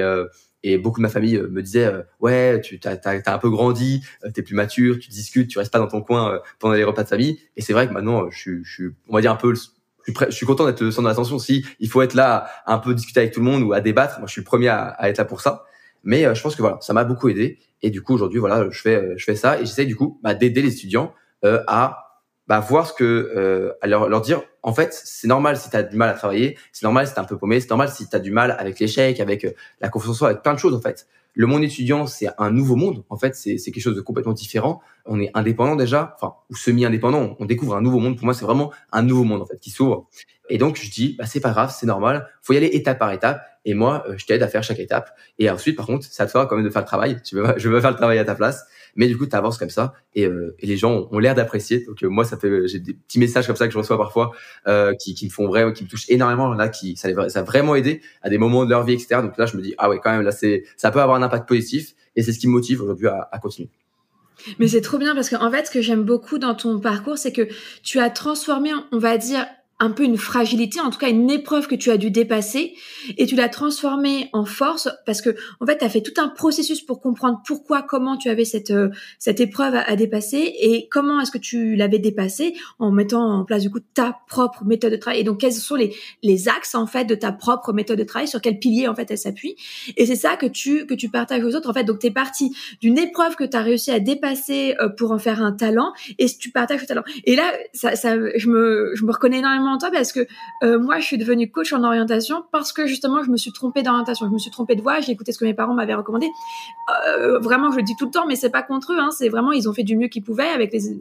et beaucoup de ma famille euh, me disait euh, ouais, tu as, as, un peu grandi, euh, tu es plus mature, tu discutes, tu restes pas dans ton coin pendant les repas de famille. Et c'est vrai que maintenant, je suis, je suis, on va dire un peu, suis, je suis content d'être le centre d'attention. Si il faut être là, un peu discuter avec tout le monde ou à débattre, moi je suis le premier à, à être là pour ça. Mais je pense que voilà, ça m'a beaucoup aidé. Et du coup aujourd'hui, voilà, je fais, je fais ça et j'essaie du coup bah, d'aider les étudiants à bah, voir ce que euh, leur, leur dire en fait c'est normal si tu as du mal à travailler c'est normal si tu un peu paumé c'est normal si tu as du mal avec l'échec avec euh, la confiance en soi avec plein de choses en fait le monde étudiant, c'est un nouveau monde. En fait, c'est quelque chose de complètement différent. On est indépendant déjà, enfin, ou semi-indépendant. On découvre un nouveau monde. Pour moi, c'est vraiment un nouveau monde, en fait, qui s'ouvre. Et donc, je dis, bah, c'est pas grave, c'est normal. Faut y aller étape par étape. Et moi, euh, je t'aide à faire chaque étape. Et ensuite, par contre, c'est à toi quand même de faire le travail. Je veux, je veux faire le travail à ta place. Mais du coup, tu avances comme ça et, euh, les gens ont l'air d'apprécier. Donc euh, moi, ça fait, j'ai des petits messages comme ça que je reçois parfois euh, qui, qui me font vraiment, qui me touchent énormément. Là, qui ça, ça a vraiment aidé à des moments de leur vie, etc. Donc là, je me dis ah ouais, quand même là, c'est, ça peut avoir un impact positif et c'est ce qui me motive aujourd'hui à, à continuer. Mais c'est trop bien parce qu'en fait, ce que j'aime beaucoup dans ton parcours, c'est que tu as transformé, on va dire, un peu une fragilité, en tout cas une épreuve que tu as dû dépasser, et tu l'as transformée en force parce que en fait, tu as fait tout un processus pour comprendre pourquoi, comment tu avais cette euh, cette épreuve à, dépasser et comment est-ce que tu l'avais dépassée en mettant en place du coup ta propre méthode de travail. Et donc, quels sont les les axes en fait de ta propre méthode de travail, sur quel pilier en fait elle s'appuie? Et c'est ça que tu que tu partages aux autres. En fait, donc tu es parti d'une épreuve que tu as réussi à dépasser euh, pour en faire un talent, et tu partages le talent. Et là, ça, ça je me je me reconnais énormément en toi parce que euh, moi, je suis devenue coach en orientation parce que justement, je me suis trompée d'orientation, je me suis trompée de voie, j'ai écouté ce que mes parents m'avaient recommandé. Euh, vraiment, je le dis tout le temps, mais c'est pas contre eux. Hein, c'est vraiment, ils ont fait du mieux qu'ils pouvaient avec les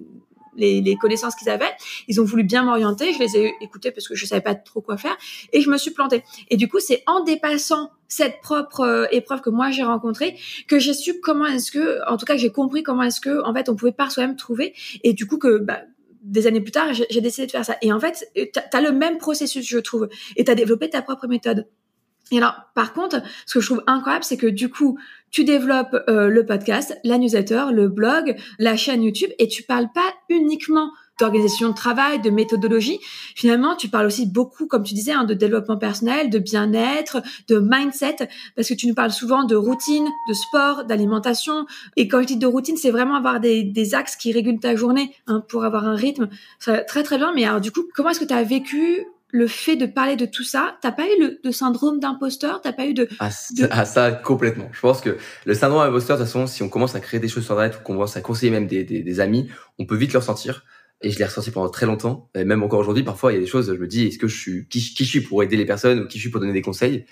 les, les, connaissances qu'ils avaient. Ils ont voulu bien m'orienter. Je les ai écoutés parce que je savais pas trop quoi faire et je me suis plantée. Et du coup, c'est en dépassant cette propre euh, épreuve que moi j'ai rencontrée que j'ai su comment est-ce que, en tout cas, j'ai compris comment est-ce que, en fait, on pouvait par soi-même trouver. Et du coup, que bah, des années plus tard, j'ai décidé de faire ça. Et en fait, tu as le même processus, je trouve, et tu as développé ta propre méthode. Et alors, par contre, ce que je trouve incroyable, c'est que du coup, tu développes euh, le podcast, la newsletter, le blog, la chaîne YouTube, et tu parles pas uniquement d'organisation de travail, de méthodologie. Finalement, tu parles aussi beaucoup, comme tu disais, hein, de développement personnel, de bien-être, de mindset, parce que tu nous parles souvent de routine, de sport, d'alimentation. Et quand je dis de routine, c'est vraiment avoir des, des, axes qui régulent ta journée hein, pour avoir un rythme. Ça, très très bien. Mais alors du coup, comment est-ce que tu as vécu le fait de parler de tout ça, t'as pas eu le de syndrome d'imposteur, t'as pas eu de, ah, ah, ça complètement. Je pense que le syndrome d'imposteur, de toute façon, si on commence à créer des choses sur Internet ou qu'on commence à conseiller même des, des, des, amis, on peut vite le ressentir et je l'ai ressenti pendant très longtemps. Et même encore aujourd'hui, parfois, il y a des choses, je me dis, est-ce que je suis, qui, qui, je suis pour aider les personnes ou qui je suis pour donner des conseils?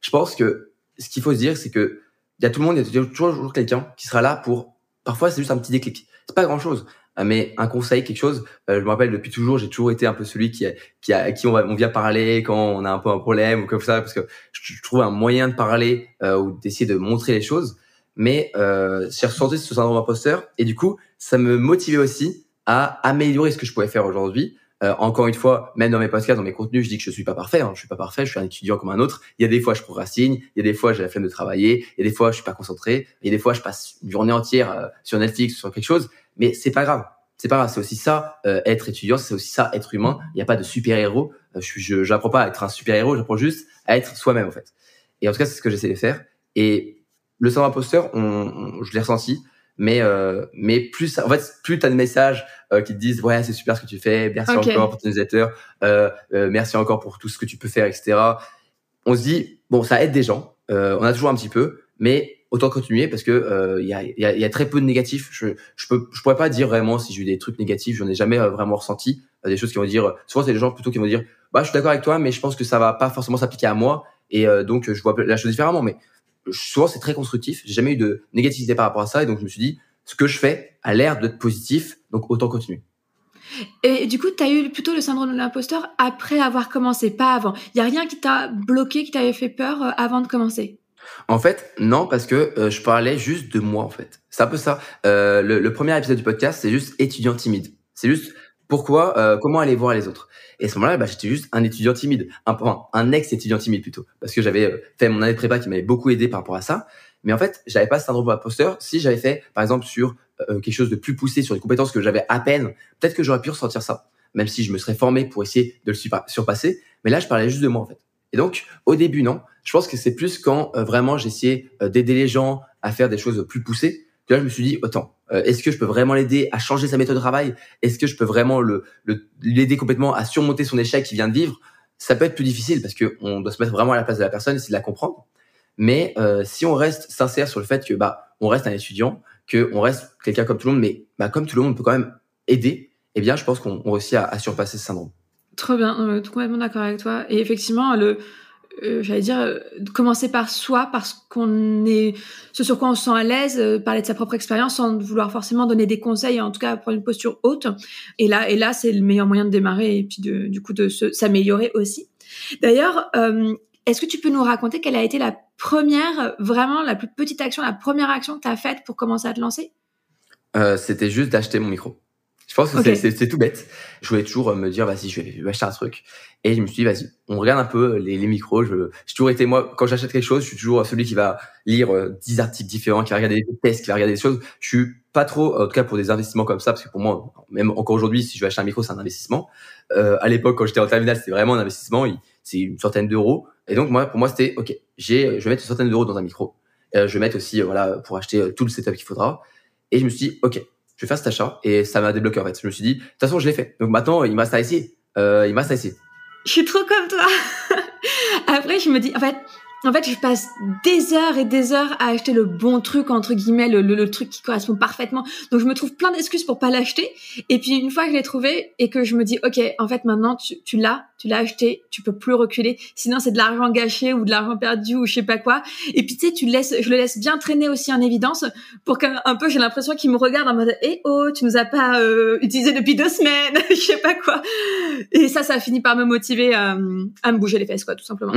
Je pense que ce qu'il faut se dire, c'est que il y a tout le monde, il y a toujours, quelqu'un qui sera là pour, parfois, c'est juste un petit déclic. C'est pas grand chose. Euh, mais un conseil, quelque chose, euh, je me rappelle depuis toujours, j'ai toujours été un peu celui qui, qui a, qui on, va, on vient parler quand on a un peu un problème ou comme ça, parce que je, trouve un moyen de parler euh, ou d'essayer de montrer les choses. Mais euh, j'ai ressenti ce syndrome imposteur et du coup, ça me motivait aussi à améliorer ce que je pouvais faire aujourd'hui. Euh, encore une fois, même dans mes podcasts, dans mes contenus, je dis que je suis pas parfait. Hein, je suis pas parfait. Je suis un étudiant comme un autre. Il y a des fois, je procrastine. Il y a des fois, j'ai la flemme de travailler. Il y a des fois, je suis pas concentré. Il y a des fois, je passe une journée entière euh, sur Netflix sur quelque chose. Mais c'est pas grave. C'est pas grave. C'est aussi ça, euh, être étudiant. C'est aussi ça, être humain. Il n'y a pas de super héros. Euh, je j'apprends pas à être un super héros. J'apprends juste à être soi-même en fait. Et en tout cas, c'est ce que j'essaie de faire. Et le syndrome imposteur, on, je l'ai ressenti mais euh, mais plus en fait plus t'as de messages euh, qui te disent ouais c'est super ce que tu fais merci encore pour ton newsletter euh, merci encore pour tout ce que tu peux faire etc on se dit bon ça aide des gens on a toujours un petit peu mais autant continuer parce que il y a, y, a, y, a, très peu de négatifs. Je je peux je pourrais pas dire vraiment si j'ai eu des trucs négatifs j'en ai jamais vraiment ressenti. Des choses qui vont dire souvent c'est des gens plutôt qui vont dire bah je suis d'accord avec toi mais je pense que ça va pas forcément s'appliquer à moi. Et donc je vois la chose différemment. Mais souvent c'est très constructif. J'ai jamais eu de négativité par rapport à ça et donc je me suis dit ce que je fais a l'air d'être positif, donc autant continuer. Et du coup, tu as eu plutôt le syndrome de l'imposteur après avoir commencé, pas avant. Il y a rien qui t'a bloqué, qui t'avait fait peur euh, avant de commencer? En fait, non, parce que euh, je parlais juste de moi, en fait. C'est un peu ça. Euh, le, le, premier épisode du podcast, c'est juste étudiant timide. C'est juste pourquoi, euh, comment aller voir les autres. Et à ce moment-là, bah, j'étais juste un étudiant timide, un, un ex-étudiant timide plutôt, parce que j'avais euh, fait mon année prépa qui m'avait beaucoup aidé par rapport à ça. Mais en fait, j'avais pas ce syndrome d'imposteur. Si j'avais fait, par exemple, sur euh, quelque chose de plus poussé, sur des compétences que j'avais à peine, peut-être que j'aurais pu ressentir ça, même si je me serais formé pour essayer de le surpasser. Mais là, je parlais juste de moi en fait. Et donc, au début, non. Je pense que c'est plus quand vraiment j'essayais d'aider les gens à faire des choses plus poussées là, je me suis dit, autant, euh, est-ce que je peux vraiment l'aider à changer sa méthode de travail? Est-ce que je peux vraiment l'aider complètement à surmonter son échec qu'il vient de vivre? Ça peut être plus difficile parce que on doit se mettre vraiment à la place de la personne, essayer de la comprendre. Mais euh, si on reste sincère sur le fait que bah on reste un étudiant, que on reste quelqu'un comme tout le monde, mais bah comme tout le monde on peut quand même aider, eh bien je pense qu'on réussit à, surpasser ce syndrome. Trop bien, euh, complètement d'accord avec toi. Et effectivement, le euh, j'allais dire, euh, commencer par soi, parce qu'on est, ce sur quoi on se sent à l'aise, euh, parler de sa propre expérience sans vouloir forcément donner des conseils, en tout cas prendre une posture haute. Et là, et là, c'est le meilleur moyen de démarrer et puis de, du coup de s'améliorer aussi. D'ailleurs, est-ce que tu peux nous raconter quelle a été la première, vraiment la plus petite action, la première action que tu as faite pour commencer à te lancer? C'était juste d'acheter mon micro. Je pense que c'est tout bête. Je voulais toujours me dire, vas-y, je vais acheter un truc. Et je me suis dit, vas-y, on regarde un peu les, les micros. Je, j'ai toujours été, moi, quand j'achète quelque chose, je suis toujours celui qui va lire euh, 10 articles différents, qui va regarder des tests, qui va regarder des choses. Je suis pas trop, en tout cas pour des investissements comme ça, parce que pour moi, même encore aujourd'hui, si je vais acheter un micro, c'est un investissement. Euh, à l'époque, quand j'étais en terminale, c'était vraiment un investissement. C'est une centaine d'euros. Et donc, moi, pour moi, c'était, OK, j'ai, je vais mettre une centaine d'euros dans un micro. Euh, je vais mettre aussi, euh, voilà, pour acheter euh, tout le setup qu'il faudra. Et je me suis dit, OK, je vais faire cet achat et ça m'a débloqué en fait. Je me suis dit, de toute façon, je l'ai fait. Donc maintenant, il m'a à essayer. Euh, il m'a à essayer. Je suis trop comme toi. Après, je me dis, en fait, en fait, je passe des heures et des heures à acheter le bon truc entre guillemets, le, le, truc qui correspond parfaitement. Donc je me trouve plein d'excuses pour pas l'acheter. Et puis une fois que je l'ai trouvé et que je me dis ok, en fait maintenant tu, tu l'as, tu l'as acheté, tu peux plus reculer. Sinon c'est de l'argent gâché ou de l'argent perdu ou je sais pas quoi. Et puis tu sais, tu laisses, je le laisse bien traîner aussi en évidence pour qu'un peu j'ai l'impression qu'il me regarde en mode eh oh tu nous as pas euh, utilisé depuis deux semaines, je sais pas quoi. Et ça, ça a fini par me motiver à, à me bouger les fesses quoi, tout simplement.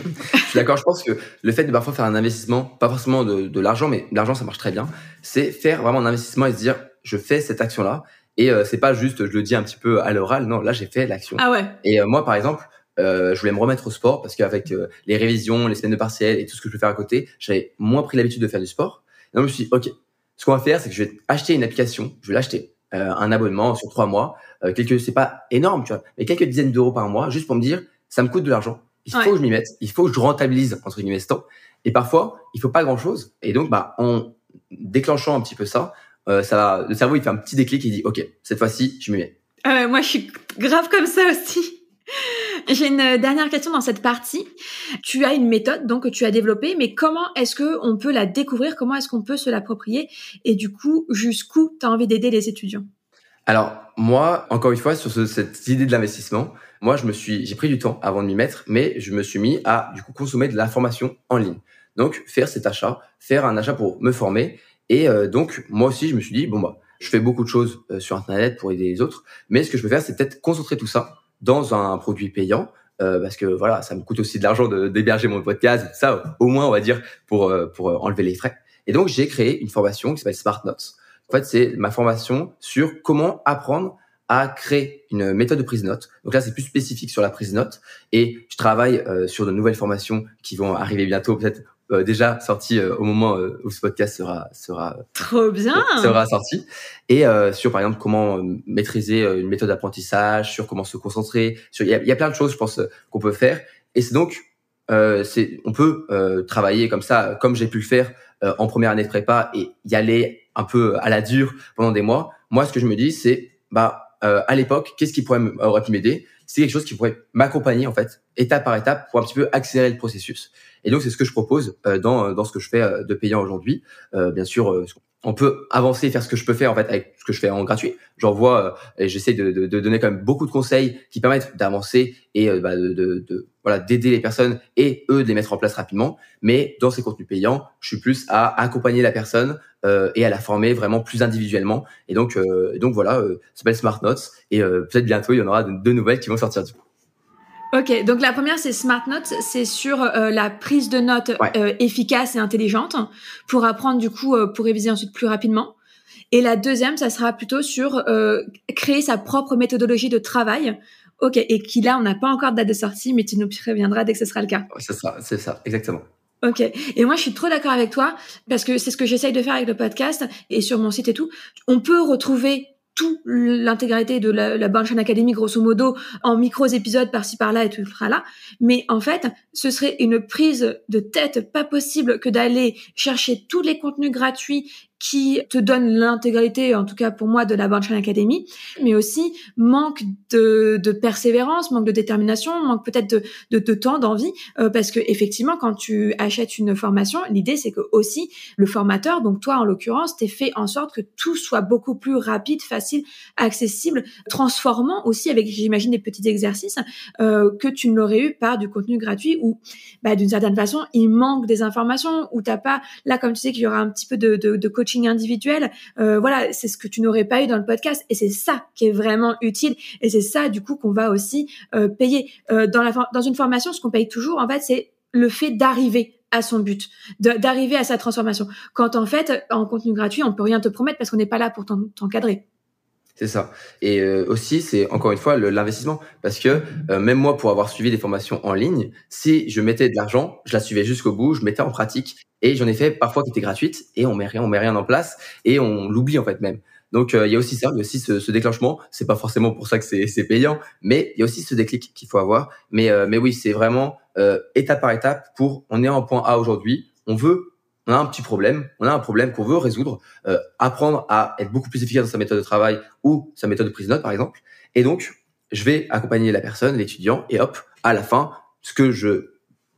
d'accord je pense que le fait de parfois faire un investissement, pas forcément de, de l'argent, mais l'argent ça marche très bien, c'est faire vraiment un investissement et se dire je fais cette action là et euh, c'est pas juste je le dis un petit peu à l'oral, non là j'ai fait l'action. Ah ouais. Et euh, moi par exemple, euh, je voulais me remettre au sport parce qu'avec euh, les révisions, les semaines de partiel et tout ce que je peux faire à côté, j'avais moins pris l'habitude de faire du sport. Et donc je me suis dit ok, ce qu'on va faire c'est que je vais acheter une application, je vais l'acheter, un abonnement sur trois mois, quelques c'est pas énorme tu vois, mais quelques dizaines d'euros par mois juste pour me dire ça me coûte de l'argent il faut que je m'y mette, il faut que je rentabilise entre guillemets ce temps. Et parfois, il faut pas grand chose. Et donc, bah, en déclenchant un petit peu ça, euh, ça va, le cerveau il fait un petit déclic, il dit ok, cette fois-ci, je m'y mets. Ah moi, je suis grave comme ça aussi. J'ai une dernière question dans cette partie. Tu as une méthode donc que tu as développée, mais comment est-ce que on peut la découvrir? Comment est-ce qu'on peut se l'approprier? Et du coup, jusqu'où tu as envie d'aider les étudiants? Alors moi, encore une fois, sur ce, cette idée de l'investissement, moi, je me suis, j'ai pris du temps avant de m'y mettre, mais je me suis mis à du coup consommer de l'information en ligne. Donc, faire cet achat, faire un achat pour me former. Et euh, donc, moi aussi, je me suis dit bon bah, je fais beaucoup de choses euh, sur Internet pour aider les autres, mais ce que je peux faire, c'est peut-être concentrer tout ça dans un produit payant. Euh, parce que voilà, ça me coûte aussi de l'argent d'héberger mon podcast, ça, au moins, on va dire, pour, pour enlever les frais. Et donc, j'ai créé une formation qui s'appelle Smart Notes. En fait, c'est ma formation sur comment apprendre à créer une méthode de prise de notes. Donc là, c'est plus spécifique sur la prise de notes. Et je travaille euh, sur de nouvelles formations qui vont arriver bientôt, peut-être euh, déjà sorties euh, au moment où ce podcast sera sera trop bien sera sorti. Et sur par exemple comment maîtriser une méthode d'apprentissage, sur comment se concentrer. Sur il y a, y a, plein de choses, je pense, qu'on peut faire. Et c'est donc c'est on peut travailler comme ça, comme j'ai pu le faire en première année de prépa et y aller un peu à la dure pendant des mois. Moi, ce que je me dis, c'est bah euh, à l'époque, qu'est-ce qui pourrait aurait pu m'aider? C'est quelque chose qui pourrait m'accompagner en fait, étape par étape, pour un petit peu accélérer le processus. Et donc c'est ce que je propose euh, dans dans ce que je fais euh, de payant aujourd'hui. bien sûr, on peut avancer et faire ce que je peux faire en fait avec ce que je fais en gratuit. J'envoie et j'essaie de, de, de, donner quand même beaucoup de conseils qui permettent d'avancer et bah, de, de, voilà d'aider les personnes et eux de les mettre en place rapidement. Mais dans ces contenus payants, je suis plus à accompagner la personne euh, et à la former vraiment plus individuellement. Et donc euh, donc voilà, euh, ça s'appelle Smart Notes et peut-être bientôt il y en aura deux nouvelles qui vont sortir du coup. Ok, donc la première c'est Smart Notes, c'est sur euh, la prise de notes euh, efficace et intelligente pour apprendre du coup euh, pour réviser ensuite plus rapidement. Et la deuxième, ça sera plutôt sur créer sa propre méthodologie de travail. Ok, et qui là on n'a pas encore de date de sortie, mais tu nous préviendras dès que ce sera le cas. C'est ça, c'est ça, exactement. Ok. Et moi, je suis trop d'accord avec toi parce que c'est ce que j'essaye de faire avec le podcast et sur mon site et tout. On peut retrouver tout l'intégralité de la, la Academy Academy, grosso modo, en micros épisodes par-ci par-là et tout là. Mais en fait, ce serait une prise de tête pas possible que d'aller chercher tous les contenus gratuits qui te donne l'intégralité, en tout cas pour moi, de la Born Academy, mais aussi manque de, de, persévérance, manque de détermination, manque peut-être de, de, de, temps, d'envie, euh, parce que effectivement, quand tu achètes une formation, l'idée c'est que aussi le formateur, donc toi en l'occurrence, t'es fait en sorte que tout soit beaucoup plus rapide, facile, accessible, transformant aussi avec, j'imagine, des petits exercices euh, que tu ne l'aurais eu par du contenu gratuit où, bah, d'une certaine façon, il manque des informations, où t'as pas, là, comme tu sais qu'il y aura un petit peu de, de, de individuel, euh, voilà, c'est ce que tu n'aurais pas eu dans le podcast, et c'est ça qui est vraiment utile, et c'est ça, du coup, qu'on va aussi euh, payer. Euh, dans, la, une formation, ce qu'on paye toujours, en fait, c'est le fait d'arriver à son but, d'arriver à sa transformation. Quand en fait, en contenu gratuit, on peut rien te promettre parce qu'on n'est pas là pour t'encadrer. C'est ça. Et aussi, c'est encore une fois l'investissement. Parce que même moi, pour avoir suivi des formations en ligne, si je mettais de l'argent, je la suivais jusqu'au bout, je mettais en pratique. Et j'en ai fait parfois qui étaient gratuites et on met rien, on met rien en place et on l'oublie en fait même. Donc euh, il y a aussi ça, il y a aussi ce, ce déclenchement. C'est pas forcément pour ça que c'est payant, mais il y a aussi ce déclic qu'il faut avoir. Mais mais oui, c'est vraiment étape par étape. Pour on est en point A aujourd'hui, on veut on a un petit problème, on a un problème qu'on veut résoudre, euh, apprendre à être beaucoup plus efficace dans sa méthode de travail ou sa méthode de prise de notes, par exemple. Et donc, je vais accompagner la personne, l'étudiant, et hop, à la fin, ce que je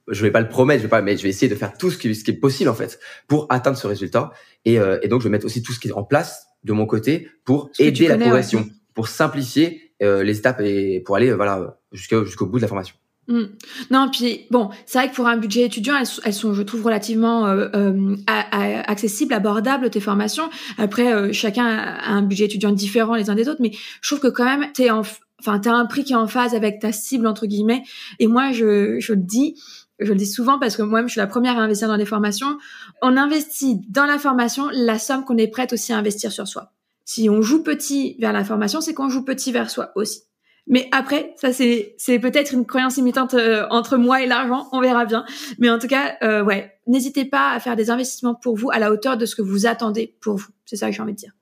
je vais pas le promettre, je vais pas, mais je vais essayer de faire tout ce qui, ce qui est possible en fait pour atteindre ce résultat. Et, euh, et donc, je vais mettre aussi tout ce qui est en place de mon côté pour aider la progression, pour simplifier euh, les étapes et pour aller voilà jusqu'au jusqu'au bout de la formation. Mm. Non, puis bon, c'est vrai que pour un budget étudiant, elles, sont, je trouve, relativement euh, euh, accessibles, abordables tes formations. Après, euh, chacun a un budget étudiant différent les uns des autres, mais je trouve que quand même, t'es en, enfin, t'as un prix qui est en phase avec ta cible entre guillemets. Et moi, je, je le dis, je le dis souvent parce que moi-même, je suis la première à investir dans des formations. On investit dans la formation la somme qu'on est prête aussi à investir sur soi. Si on joue petit vers la formation, c'est qu'on joue petit vers soi aussi. Mais après, ça c'est peut-être une croyance limitante euh, entre moi et l'argent, on verra bien. Mais en tout cas, euh, ouais, n'hésitez pas à faire des investissements pour vous à la hauteur de ce que vous attendez pour vous. C'est ça que j'ai envie de dire.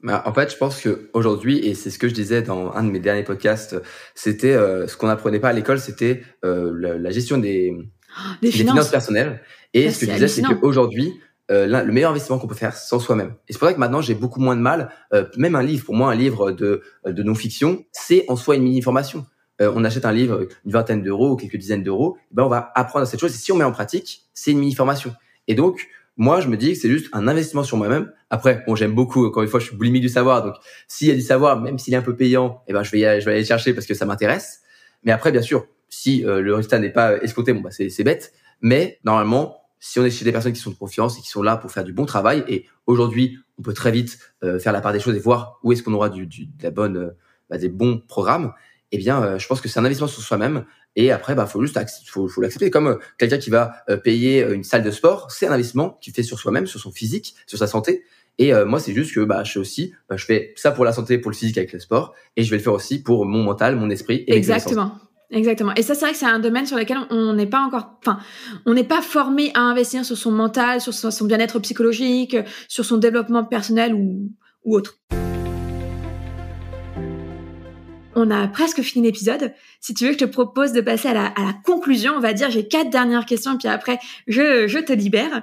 Bah, en fait, je pense que aujourd'hui, et c'est ce que je disais dans un de mes derniers podcasts, c'était euh, ce qu'on apprenait pas à l'école, c'était la, gestion des, oh, des, finances. finances. personnelles. Et ce que je disais, c'est qu'aujourd'hui, euh, le meilleur investissement qu'on peut faire sans soi-même. Et c'est pour ça que maintenant j'ai beaucoup moins de mal. Euh, même un livre, pour moi, un livre de, de non-fiction, c'est en soi une mini-formation. Euh, on achète un livre une vingtaine d'euros ou quelques dizaines d'euros, ben on va apprendre cette chose. Et si on met en pratique, c'est une mini-formation. Et donc, moi, je me dis que c'est juste un investissement sur moi-même. Après, bon, j'aime beaucoup. Encore une fois, je suis boulimique du savoir. Donc, s'il y a du savoir, même s'il est un peu payant, eh ben, je vais, y aller, je vais aller chercher parce que ça m'intéresse. Mais après, bien sûr, si le résultat n'est pas escompté, bon, bah, c'est bête. Mais normalement, si on est chez des personnes qui sont de confiance et qui sont là pour faire du bon travail, et aujourd'hui, on peut très vite euh, faire la part des choses et voir où est-ce qu'on aura du, du, de la bonne, euh, bah, des bons programmes. Eh bien, euh, je pense que c'est un investissement sur soi-même. Et après, bah, faut juste, faut, faut l'accepter. Comme quelqu'un qui va payer une salle de sport, c'est un investissement qu'il fait sur soi-même, sur son physique, sur sa santé. Et moi, c'est juste que bah, je fais aussi, bah, je fais ça pour la santé, pour le physique avec le sport, et je vais le faire aussi pour mon mental, mon esprit. Et Exactement. Exactement. Et ça, c'est vrai que c'est un domaine sur lequel on n'est pas encore, enfin, on n'est pas formé à investir sur son mental, sur son bien-être psychologique, sur son développement personnel ou, ou autre on a presque fini l'épisode. Si tu veux, je te propose de passer à la, conclusion. On va dire, j'ai quatre dernières questions, puis après, je, te libère.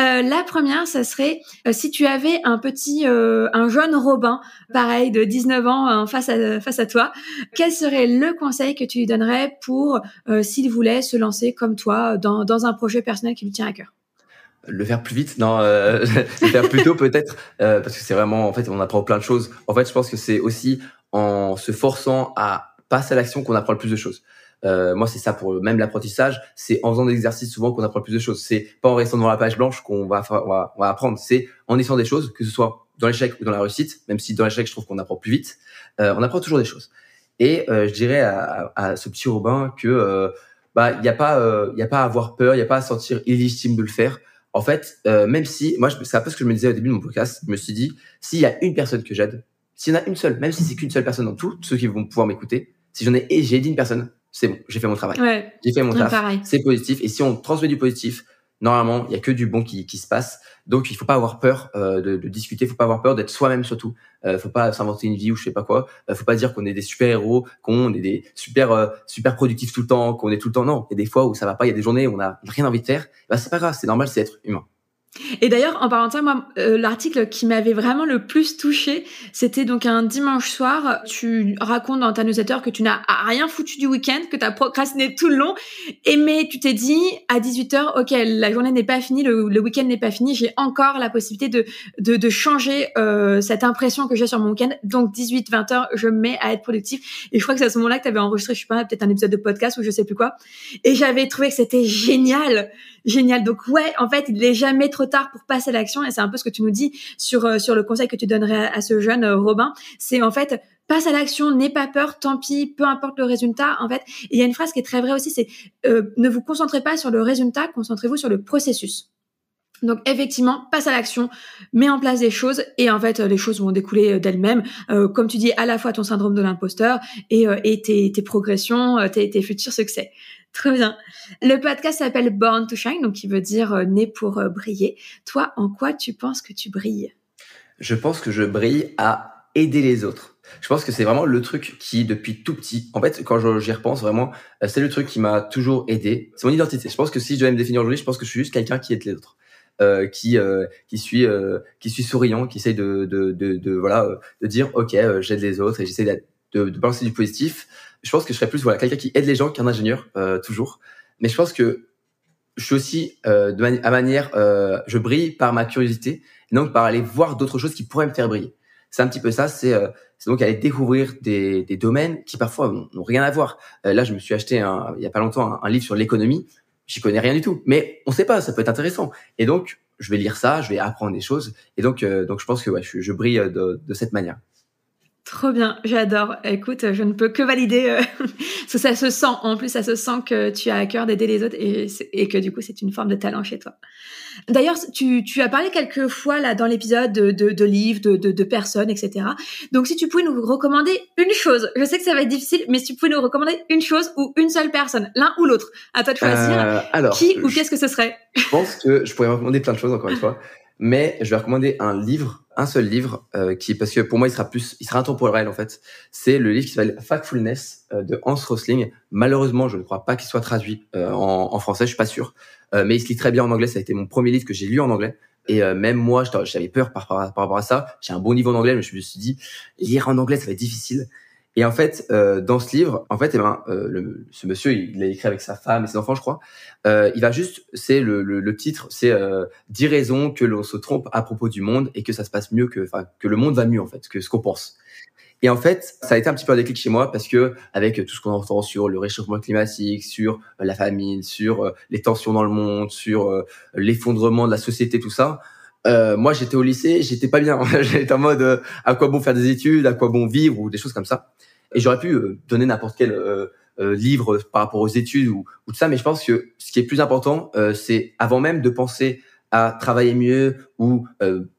Euh, la première, ça serait euh, si tu avais un petit, euh, un jeune Robin, pareil, de 19 ans, face à toi, quel serait le conseil que tu lui donnerais pour s'il voulait se lancer comme toi dans, un projet personnel qui lui tient à cœur? Le faire plus vite? Non le faire plus tôt peut-être parce que c'est vraiment en fait on apprend plein de choses en fait je pense que c'est aussi en se forçant à passer à l'action qu'on apprend le plus de choses. Euh, moi, c'est ça pour même l'apprentissage. C'est en faisant des exercices souvent qu'on apprend le plus de choses. C'est pas en restant devant la page blanche qu'on va, apprendre. C'est en essayant des choses, que ce soit dans l'échec ou dans la réussite. Même si dans l'échec, je trouve qu'on apprend plus vite, euh, on apprend toujours des choses. Et euh, je dirais à, ce petit Robin que bah il y a pas il a pas à avoir peur, il y a pas à sentir illégitime de le faire. En fait, même si moi, c'est un peu ce que je me disais au début de mon podcast. Je me suis dit, s'il y a une personne que j'aide, s'il y en a une seule, même si c'est qu'une seule personne dans tout, ceux qui vont pouvoir m'écouter, si j'en ai, et j'ai dit une personne, c'est bon, j'ai fait mon travail. Ouais. J'ai fait mon travail. C'est positif. Et si on transmet du positif, normalement, il y a que du bon qui, qui se passe. Donc, il faut pas avoir peur euh, de, de discuter. Il faut pas avoir peur d'être soi-même surtout. Euh, faut pas s'inventer une vie ou je sais pas quoi. Euh, faut pas dire qu'on est des super héros, qu'on est des super euh, super productifs tout le temps, qu'on est tout le temps. Non, il y a des fois où ça va pas. Il y a des journées où on a rien envie de faire. Bah, c'est pas grave. C'est normal. C'est être humain. Et d'ailleurs, en parlant de ça, moi, euh, l'article qui m'avait vraiment le plus touché, c'était donc un dimanche soir. Tu racontes dans ta newsletter que tu n'as rien foutu du week-end, que tu as procrastiné tout le long, et mais tu t'es dit à 18h, ok, la journée n'est pas finie, le, week-end n'est pas fini, j'ai encore la possibilité de de, de changer euh, cette impression que j'ai sur mon week-end. Donc 18-20h, je mets à être productif. Et je crois que c'est à ce moment-là que tu avais enregistré, je sais pas, peut-être un épisode de podcast ou je sais plus quoi. Et j'avais trouvé que c'était génial, génial. Donc ouais, en fait, il n'est jamais trop tard pour passer à l'action et c'est un peu ce que tu nous dis sur euh, sur le conseil que tu donnerais à, ce jeune euh, Robin, c'est en fait passe à l'action, n'aie pas peur, tant pis, peu importe le résultat. En fait, il y a une phrase qui est très vraie aussi, c'est euh, ne vous concentrez pas sur le résultat, concentrez-vous sur le processus. Donc effectivement, passe à l'action, mets en place des choses et en fait les choses vont découler d'elles-mêmes. comme tu dis, à la fois ton syndrome de l'imposteur et, tes, progressions, tes, futurs succès. Très bien. Le podcast s'appelle Born to Shine, donc qui veut dire euh, né pour euh, briller. Toi, en quoi tu penses que tu brilles? Je pense que je brille à aider les autres. Je pense que c'est vraiment le truc qui, depuis tout petit, en fait, quand j'y repense vraiment, euh, c'est le truc qui m'a toujours aidé. C'est mon identité. Je pense que si je devais me définir aujourd'hui, je pense que je suis juste quelqu'un qui aide les autres. Euh, qui qui suis qui suis souriant, qui essaye de de, de, de voilà de dire ok j'aide les autres et j'essaie de, de balancer du positif je pense que je serais plus voilà quelqu'un qui aide les gens qu'un ingénieur euh, toujours. Mais je pense que je suis aussi euh, de à manière, euh, je brille par ma curiosité, donc par aller voir d'autres choses qui pourraient me faire briller. C'est un petit peu ça, c'est euh, donc aller découvrir des, des domaines qui parfois n'ont rien à voir. Euh, là, je me suis acheté un, il y a pas longtemps un, livre sur l'économie. J'y connais rien du tout, mais on sait pas, ça peut être intéressant. Et donc, je vais lire ça, je vais apprendre des choses. Et donc, donc je pense que ouais, je, je brille de, de cette manière. Trop bien, j'adore. Écoute, je ne peux que valider, euh, parce que ça se sent, en plus ça se sent que tu as à cœur d'aider les autres et, et, que du coup c'est une forme de talent chez toi. D'ailleurs, tu, tu as parlé quelques fois là dans l'épisode de, de, de, livres, de, de, de, personnes, etc. Donc si tu pouvais nous recommander une chose, je sais que ça va être difficile, mais si tu pouvais nous recommander une chose ou une seule personne, l'un ou l'autre, à toi de choisir, euh, alors, qui ou qu'est-ce que ce serait? Je pense que je pourrais recommander plein de choses encore une fois, mais je vais recommander un livre un seul livre euh, qui parce que pour moi il sera plus il sera intemporel en fait. C'est le livre qui s'appelle Factfulness euh, de Hans Rosling. Malheureusement je ne crois pas qu'il soit traduit euh, en, en, français je suis pas sûr. Euh, mais il se lit très bien en anglais. Ça a été mon premier livre que j'ai lu en anglais. Et même moi j'avais peur par, par, par, rapport à ça. J'ai un bon niveau en anglais mais je me suis dit lire en anglais ça va être difficile et en fait, euh, dans ce livre, en fait, eh ben, euh, le, ce monsieur, il l'a écrit avec sa femme et ses enfants, je crois. Euh, il va juste, c'est le, le, le, titre, c'est euh, 10 raisons que l'on se trompe à propos du monde et que ça se passe mieux que, enfin, que le monde va mieux en fait que ce qu'on pense. Et en fait, ça a été un petit peu un déclic chez moi parce que avec tout ce qu'on entend sur le réchauffement climatique, sur la famine, sur euh, les tensions dans le monde, sur euh, l'effondrement de la société, tout ça, euh, moi j'étais au lycée, j'étais pas bien. j'étais en mode à quoi bon faire des études, à quoi bon vivre ou des choses comme ça. Et j'aurais pu euh, donner n'importe quel euh, euh, livre par rapport aux études ou, ou, tout ça, mais je pense que ce qui est plus important, c'est avant même de penser à travailler mieux ou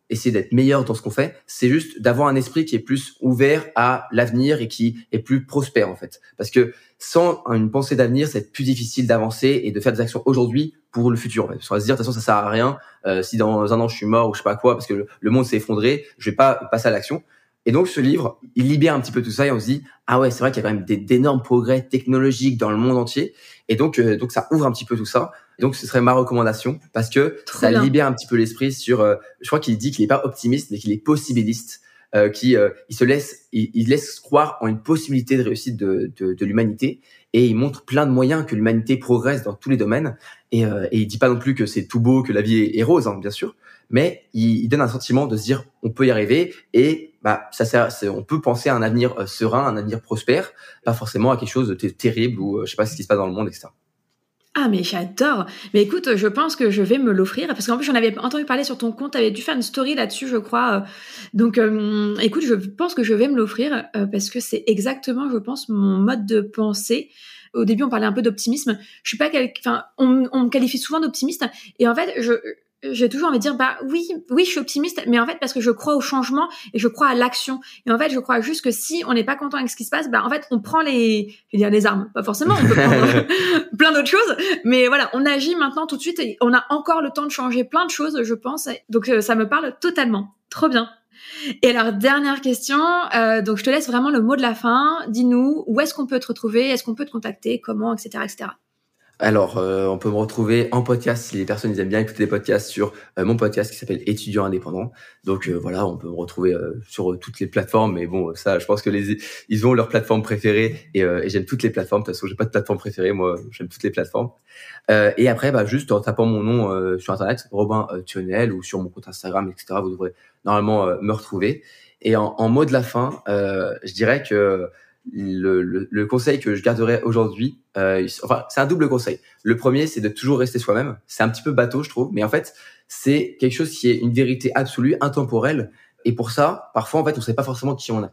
essayer d'être meilleur dans ce qu'on fait, c'est juste d'avoir un esprit qui est plus ouvert à l'avenir et qui est plus prospère en fait. Parce que sans une pensée d'avenir, c'est plus difficile d'avancer et de faire des actions aujourd'hui pour le futur. En fait. Parce qu'on va se dire de toute façon ça sert à rien. Euh, si dans un an je suis mort ou je sais pas quoi parce que le, le monde s'est effondré, je vais pas passer à l'action. Et donc ce livre, il libère un petit peu tout ça et on se dit ah ouais c'est vrai qu'il y a quand même d'énormes progrès technologiques dans le monde entier et donc euh, donc ça ouvre un petit peu tout ça. Et donc ce serait ma recommandation parce que ça libère un petit peu l'esprit sur. Euh, je crois qu'il dit qu'il est pas optimiste mais qu'il est possibiliste, euh, qui euh, il se laisse il, laisse croire en une possibilité de réussite de, de, de l'humanité. Et il montre plein de moyens que l'humanité progresse dans tous les domaines. Et, et il dit pas non plus que c'est tout beau que la vie est, rose hein, bien sûr. Mais il, il donne un sentiment de se dire on peut y arriver. Et bah, ça on peut penser à un avenir euh, serein, un avenir prospère, pas forcément à quelque chose de terrible ou euh, je sais pas ce qui se passe dans le monde, etc. Ah mais j'adore. Mais écoute, je pense que je vais me l'offrir parce qu'en plus j'en avais entendu parler sur ton compte, avais dû faire une story là-dessus, je crois. Donc écoute, je pense que je vais me l'offrir euh, parce que c'est exactement, je pense, mon mode de pensée. Au début, on parlait un peu d'optimisme. Je suis pas enfin on, on me qualifie souvent d'optimiste et en fait, je j'ai toujours envie de dire bah oui oui je suis optimiste mais en fait parce que je crois au changement et je crois à l'action. Et en fait je crois juste que si on n'est pas content avec ce qui se passe bah en fait on prend les je veux dire les armes. Pas forcément on peut prendre plein d'autres choses mais voilà on agit maintenant tout de suite et on a encore le temps de changer plein de choses je pense. Donc euh, ça me parle totalement. Trop bien. Et alors dernière question euh, donc je te laisse vraiment le mot de la fin. Dis-nous où est-ce qu'on peut te retrouver? Est-ce qu'on peut te contacter? Comment? Etc etc alors, euh, on peut me retrouver en podcast si les personnes ils aiment bien écouter des podcasts sur euh, mon podcast qui s'appelle Étudiant indépendant. Donc euh, voilà, on peut me retrouver sur toutes les plateformes. Mais bon, ça, je pense que les ils ont leur plateforme préférée et, et j'aime toutes les plateformes. De toute façon, j'ai pas de plateforme préférée, moi, j'aime toutes les plateformes. et après, bah, juste en tapant mon nom sur internet, Robin Thionel ou sur mon compte Instagram, etc. Vous devrez normalement me retrouver. Et en, en mot de la fin, je dirais que le, le, le, conseil que je garderai aujourd'hui, euh, enfin, c'est un double conseil. Le premier, c'est de toujours rester soi-même. C'est un petit peu bateau, je trouve, mais en fait, c'est quelque chose qui est une vérité absolue, intemporelle. Et pour ça, parfois, en fait, on ne sait pas forcément qui on est.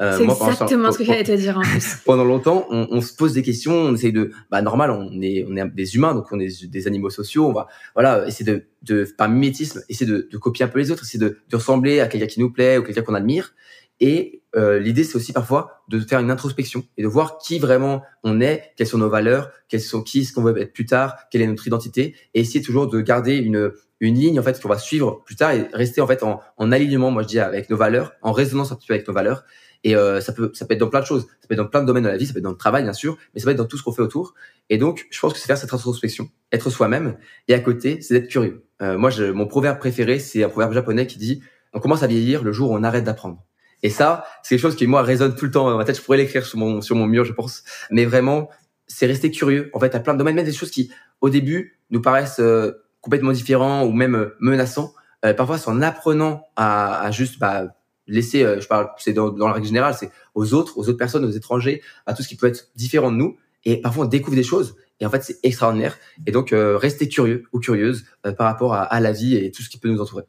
Euh, c'est exactement ce que j'allais te dire en plus. Pendant longtemps, on, on, se pose des questions, on essaye de, bah normal, on est, on est des humains, donc on est des animaux sociaux, on va, voilà, essayer de, de par mimétisme, essayer de, de copier un peu les autres, essayer de, de ressembler à quelqu'un qui nous plaît ou quelqu'un qu'on admire. Et euh, l'idée, c'est aussi parfois de faire une introspection et de voir qui vraiment on est, quelles sont nos valeurs, quelles sont qui ce qu'on veut être plus tard, quelle est notre identité, et essayer toujours de garder une une ligne en fait qu'on va suivre plus tard et rester en fait en, en alignement, moi je dis avec nos valeurs, en résonance un petit peu avec nos valeurs. Et euh, ça peut ça peut être dans plein de choses, ça peut être dans plein de domaines de la vie, ça peut être dans le travail bien sûr, mais ça peut être dans tout ce qu'on fait autour. Et donc je pense que c'est faire cette introspection, être soi-même, et à côté c'est d'être curieux. Euh, moi je, mon proverbe préféré c'est un proverbe japonais qui dit on commence à vieillir le jour où on arrête d'apprendre. Et ça, c'est quelque chose qui moi résonne tout le temps dans ma tête. Je pourrais l'écrire sur mon sur mon mur, je pense. Mais vraiment, c'est rester curieux. En fait, à plein de domaines, même des choses qui au début nous paraissent euh, complètement différents ou même euh, menaçants. Euh, parfois, c'est en apprenant à, à juste bah, laisser, je parle, c'est dans, dans la règle générale, c'est aux autres, aux autres personnes, aux étrangers, à tout ce qui peut être différent de nous. Et parfois, on découvre des choses. Et en fait, c'est extraordinaire. Et donc, rester curieux ou curieuse par rapport à, à la vie et tout ce qui peut nous entourer.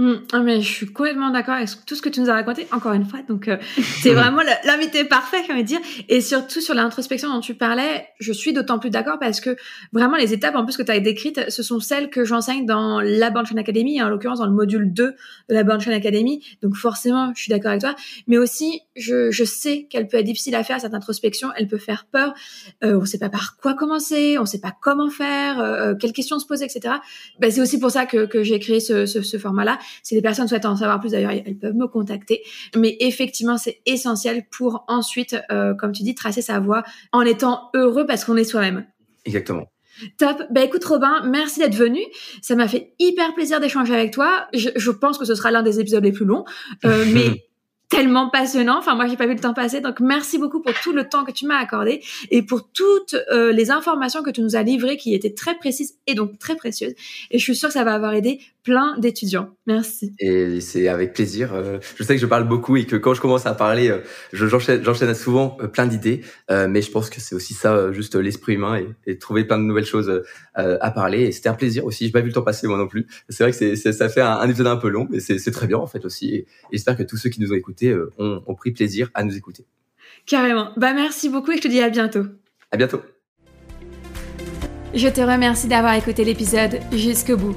Mm. Ah, mais je suis complètement d'accord avec tout ce que tu nous as raconté, encore une fois. Donc, euh, c'est vraiment l'invité parfait, j'ai envie de dire. Et surtout sur l'introspection dont tu parlais, je suis d'autant plus d'accord parce que vraiment les étapes en plus que tu as décrites, ce sont celles que j'enseigne dans la Chain Academy, en l'occurrence dans le module 2 de la Chain Academy. Donc, forcément, je suis d'accord avec toi. Mais aussi, je, je sais qu'elle peut être difficile à faire, cette introspection. Elle peut faire peur. Euh, on sait pas par quoi commencer, on sait pas comment faire, euh, quelles questions se poser, etc. Ben, c'est aussi pour ça que, que j'ai créé ce, ce, ce format-là si les personnes souhaitent en savoir plus, d'ailleurs, elles peuvent me contacter. Mais effectivement, c'est essentiel pour ensuite, euh, comme tu dis, tracer sa voie en étant heureux parce qu'on est soi-même. Exactement. Top. Bah écoute Robin, merci d'être venu. Ça m'a fait hyper plaisir d'échanger avec toi. Je, je, pense que ce sera l'un des épisodes les plus longs, euh, mais tellement passionnant. Enfin, moi, j'ai pas vu le temps passer. Donc, merci beaucoup pour tout le temps que tu m'as accordé et pour toutes euh, les informations que tu nous as livrées qui étaient très précises et donc très précieuses. Et je suis sûre que ça va avoir aidé plein d'étudiants. Merci. Et c'est avec plaisir. Euh, je sais que je parle beaucoup et que quand je commence à parler, euh, j'enchaîne, souvent plein d'idées. mais je pense que c'est aussi ça, juste l'esprit humain et, et, trouver plein de nouvelles choses à parler. Et c'était un plaisir aussi. J'ai pas vu le temps passer moi non plus. C'est vrai que ça fait un, un, épisode un peu long, mais c'est, très bien en fait aussi. Et, j'espère que tous ceux qui nous ont écoutés euh, ont, pris plaisir à nous écouter. Carrément. Bah merci beaucoup et je te dis à bientôt. À bientôt. Je te remercie d'avoir écouté l'épisode jusqu'au bout.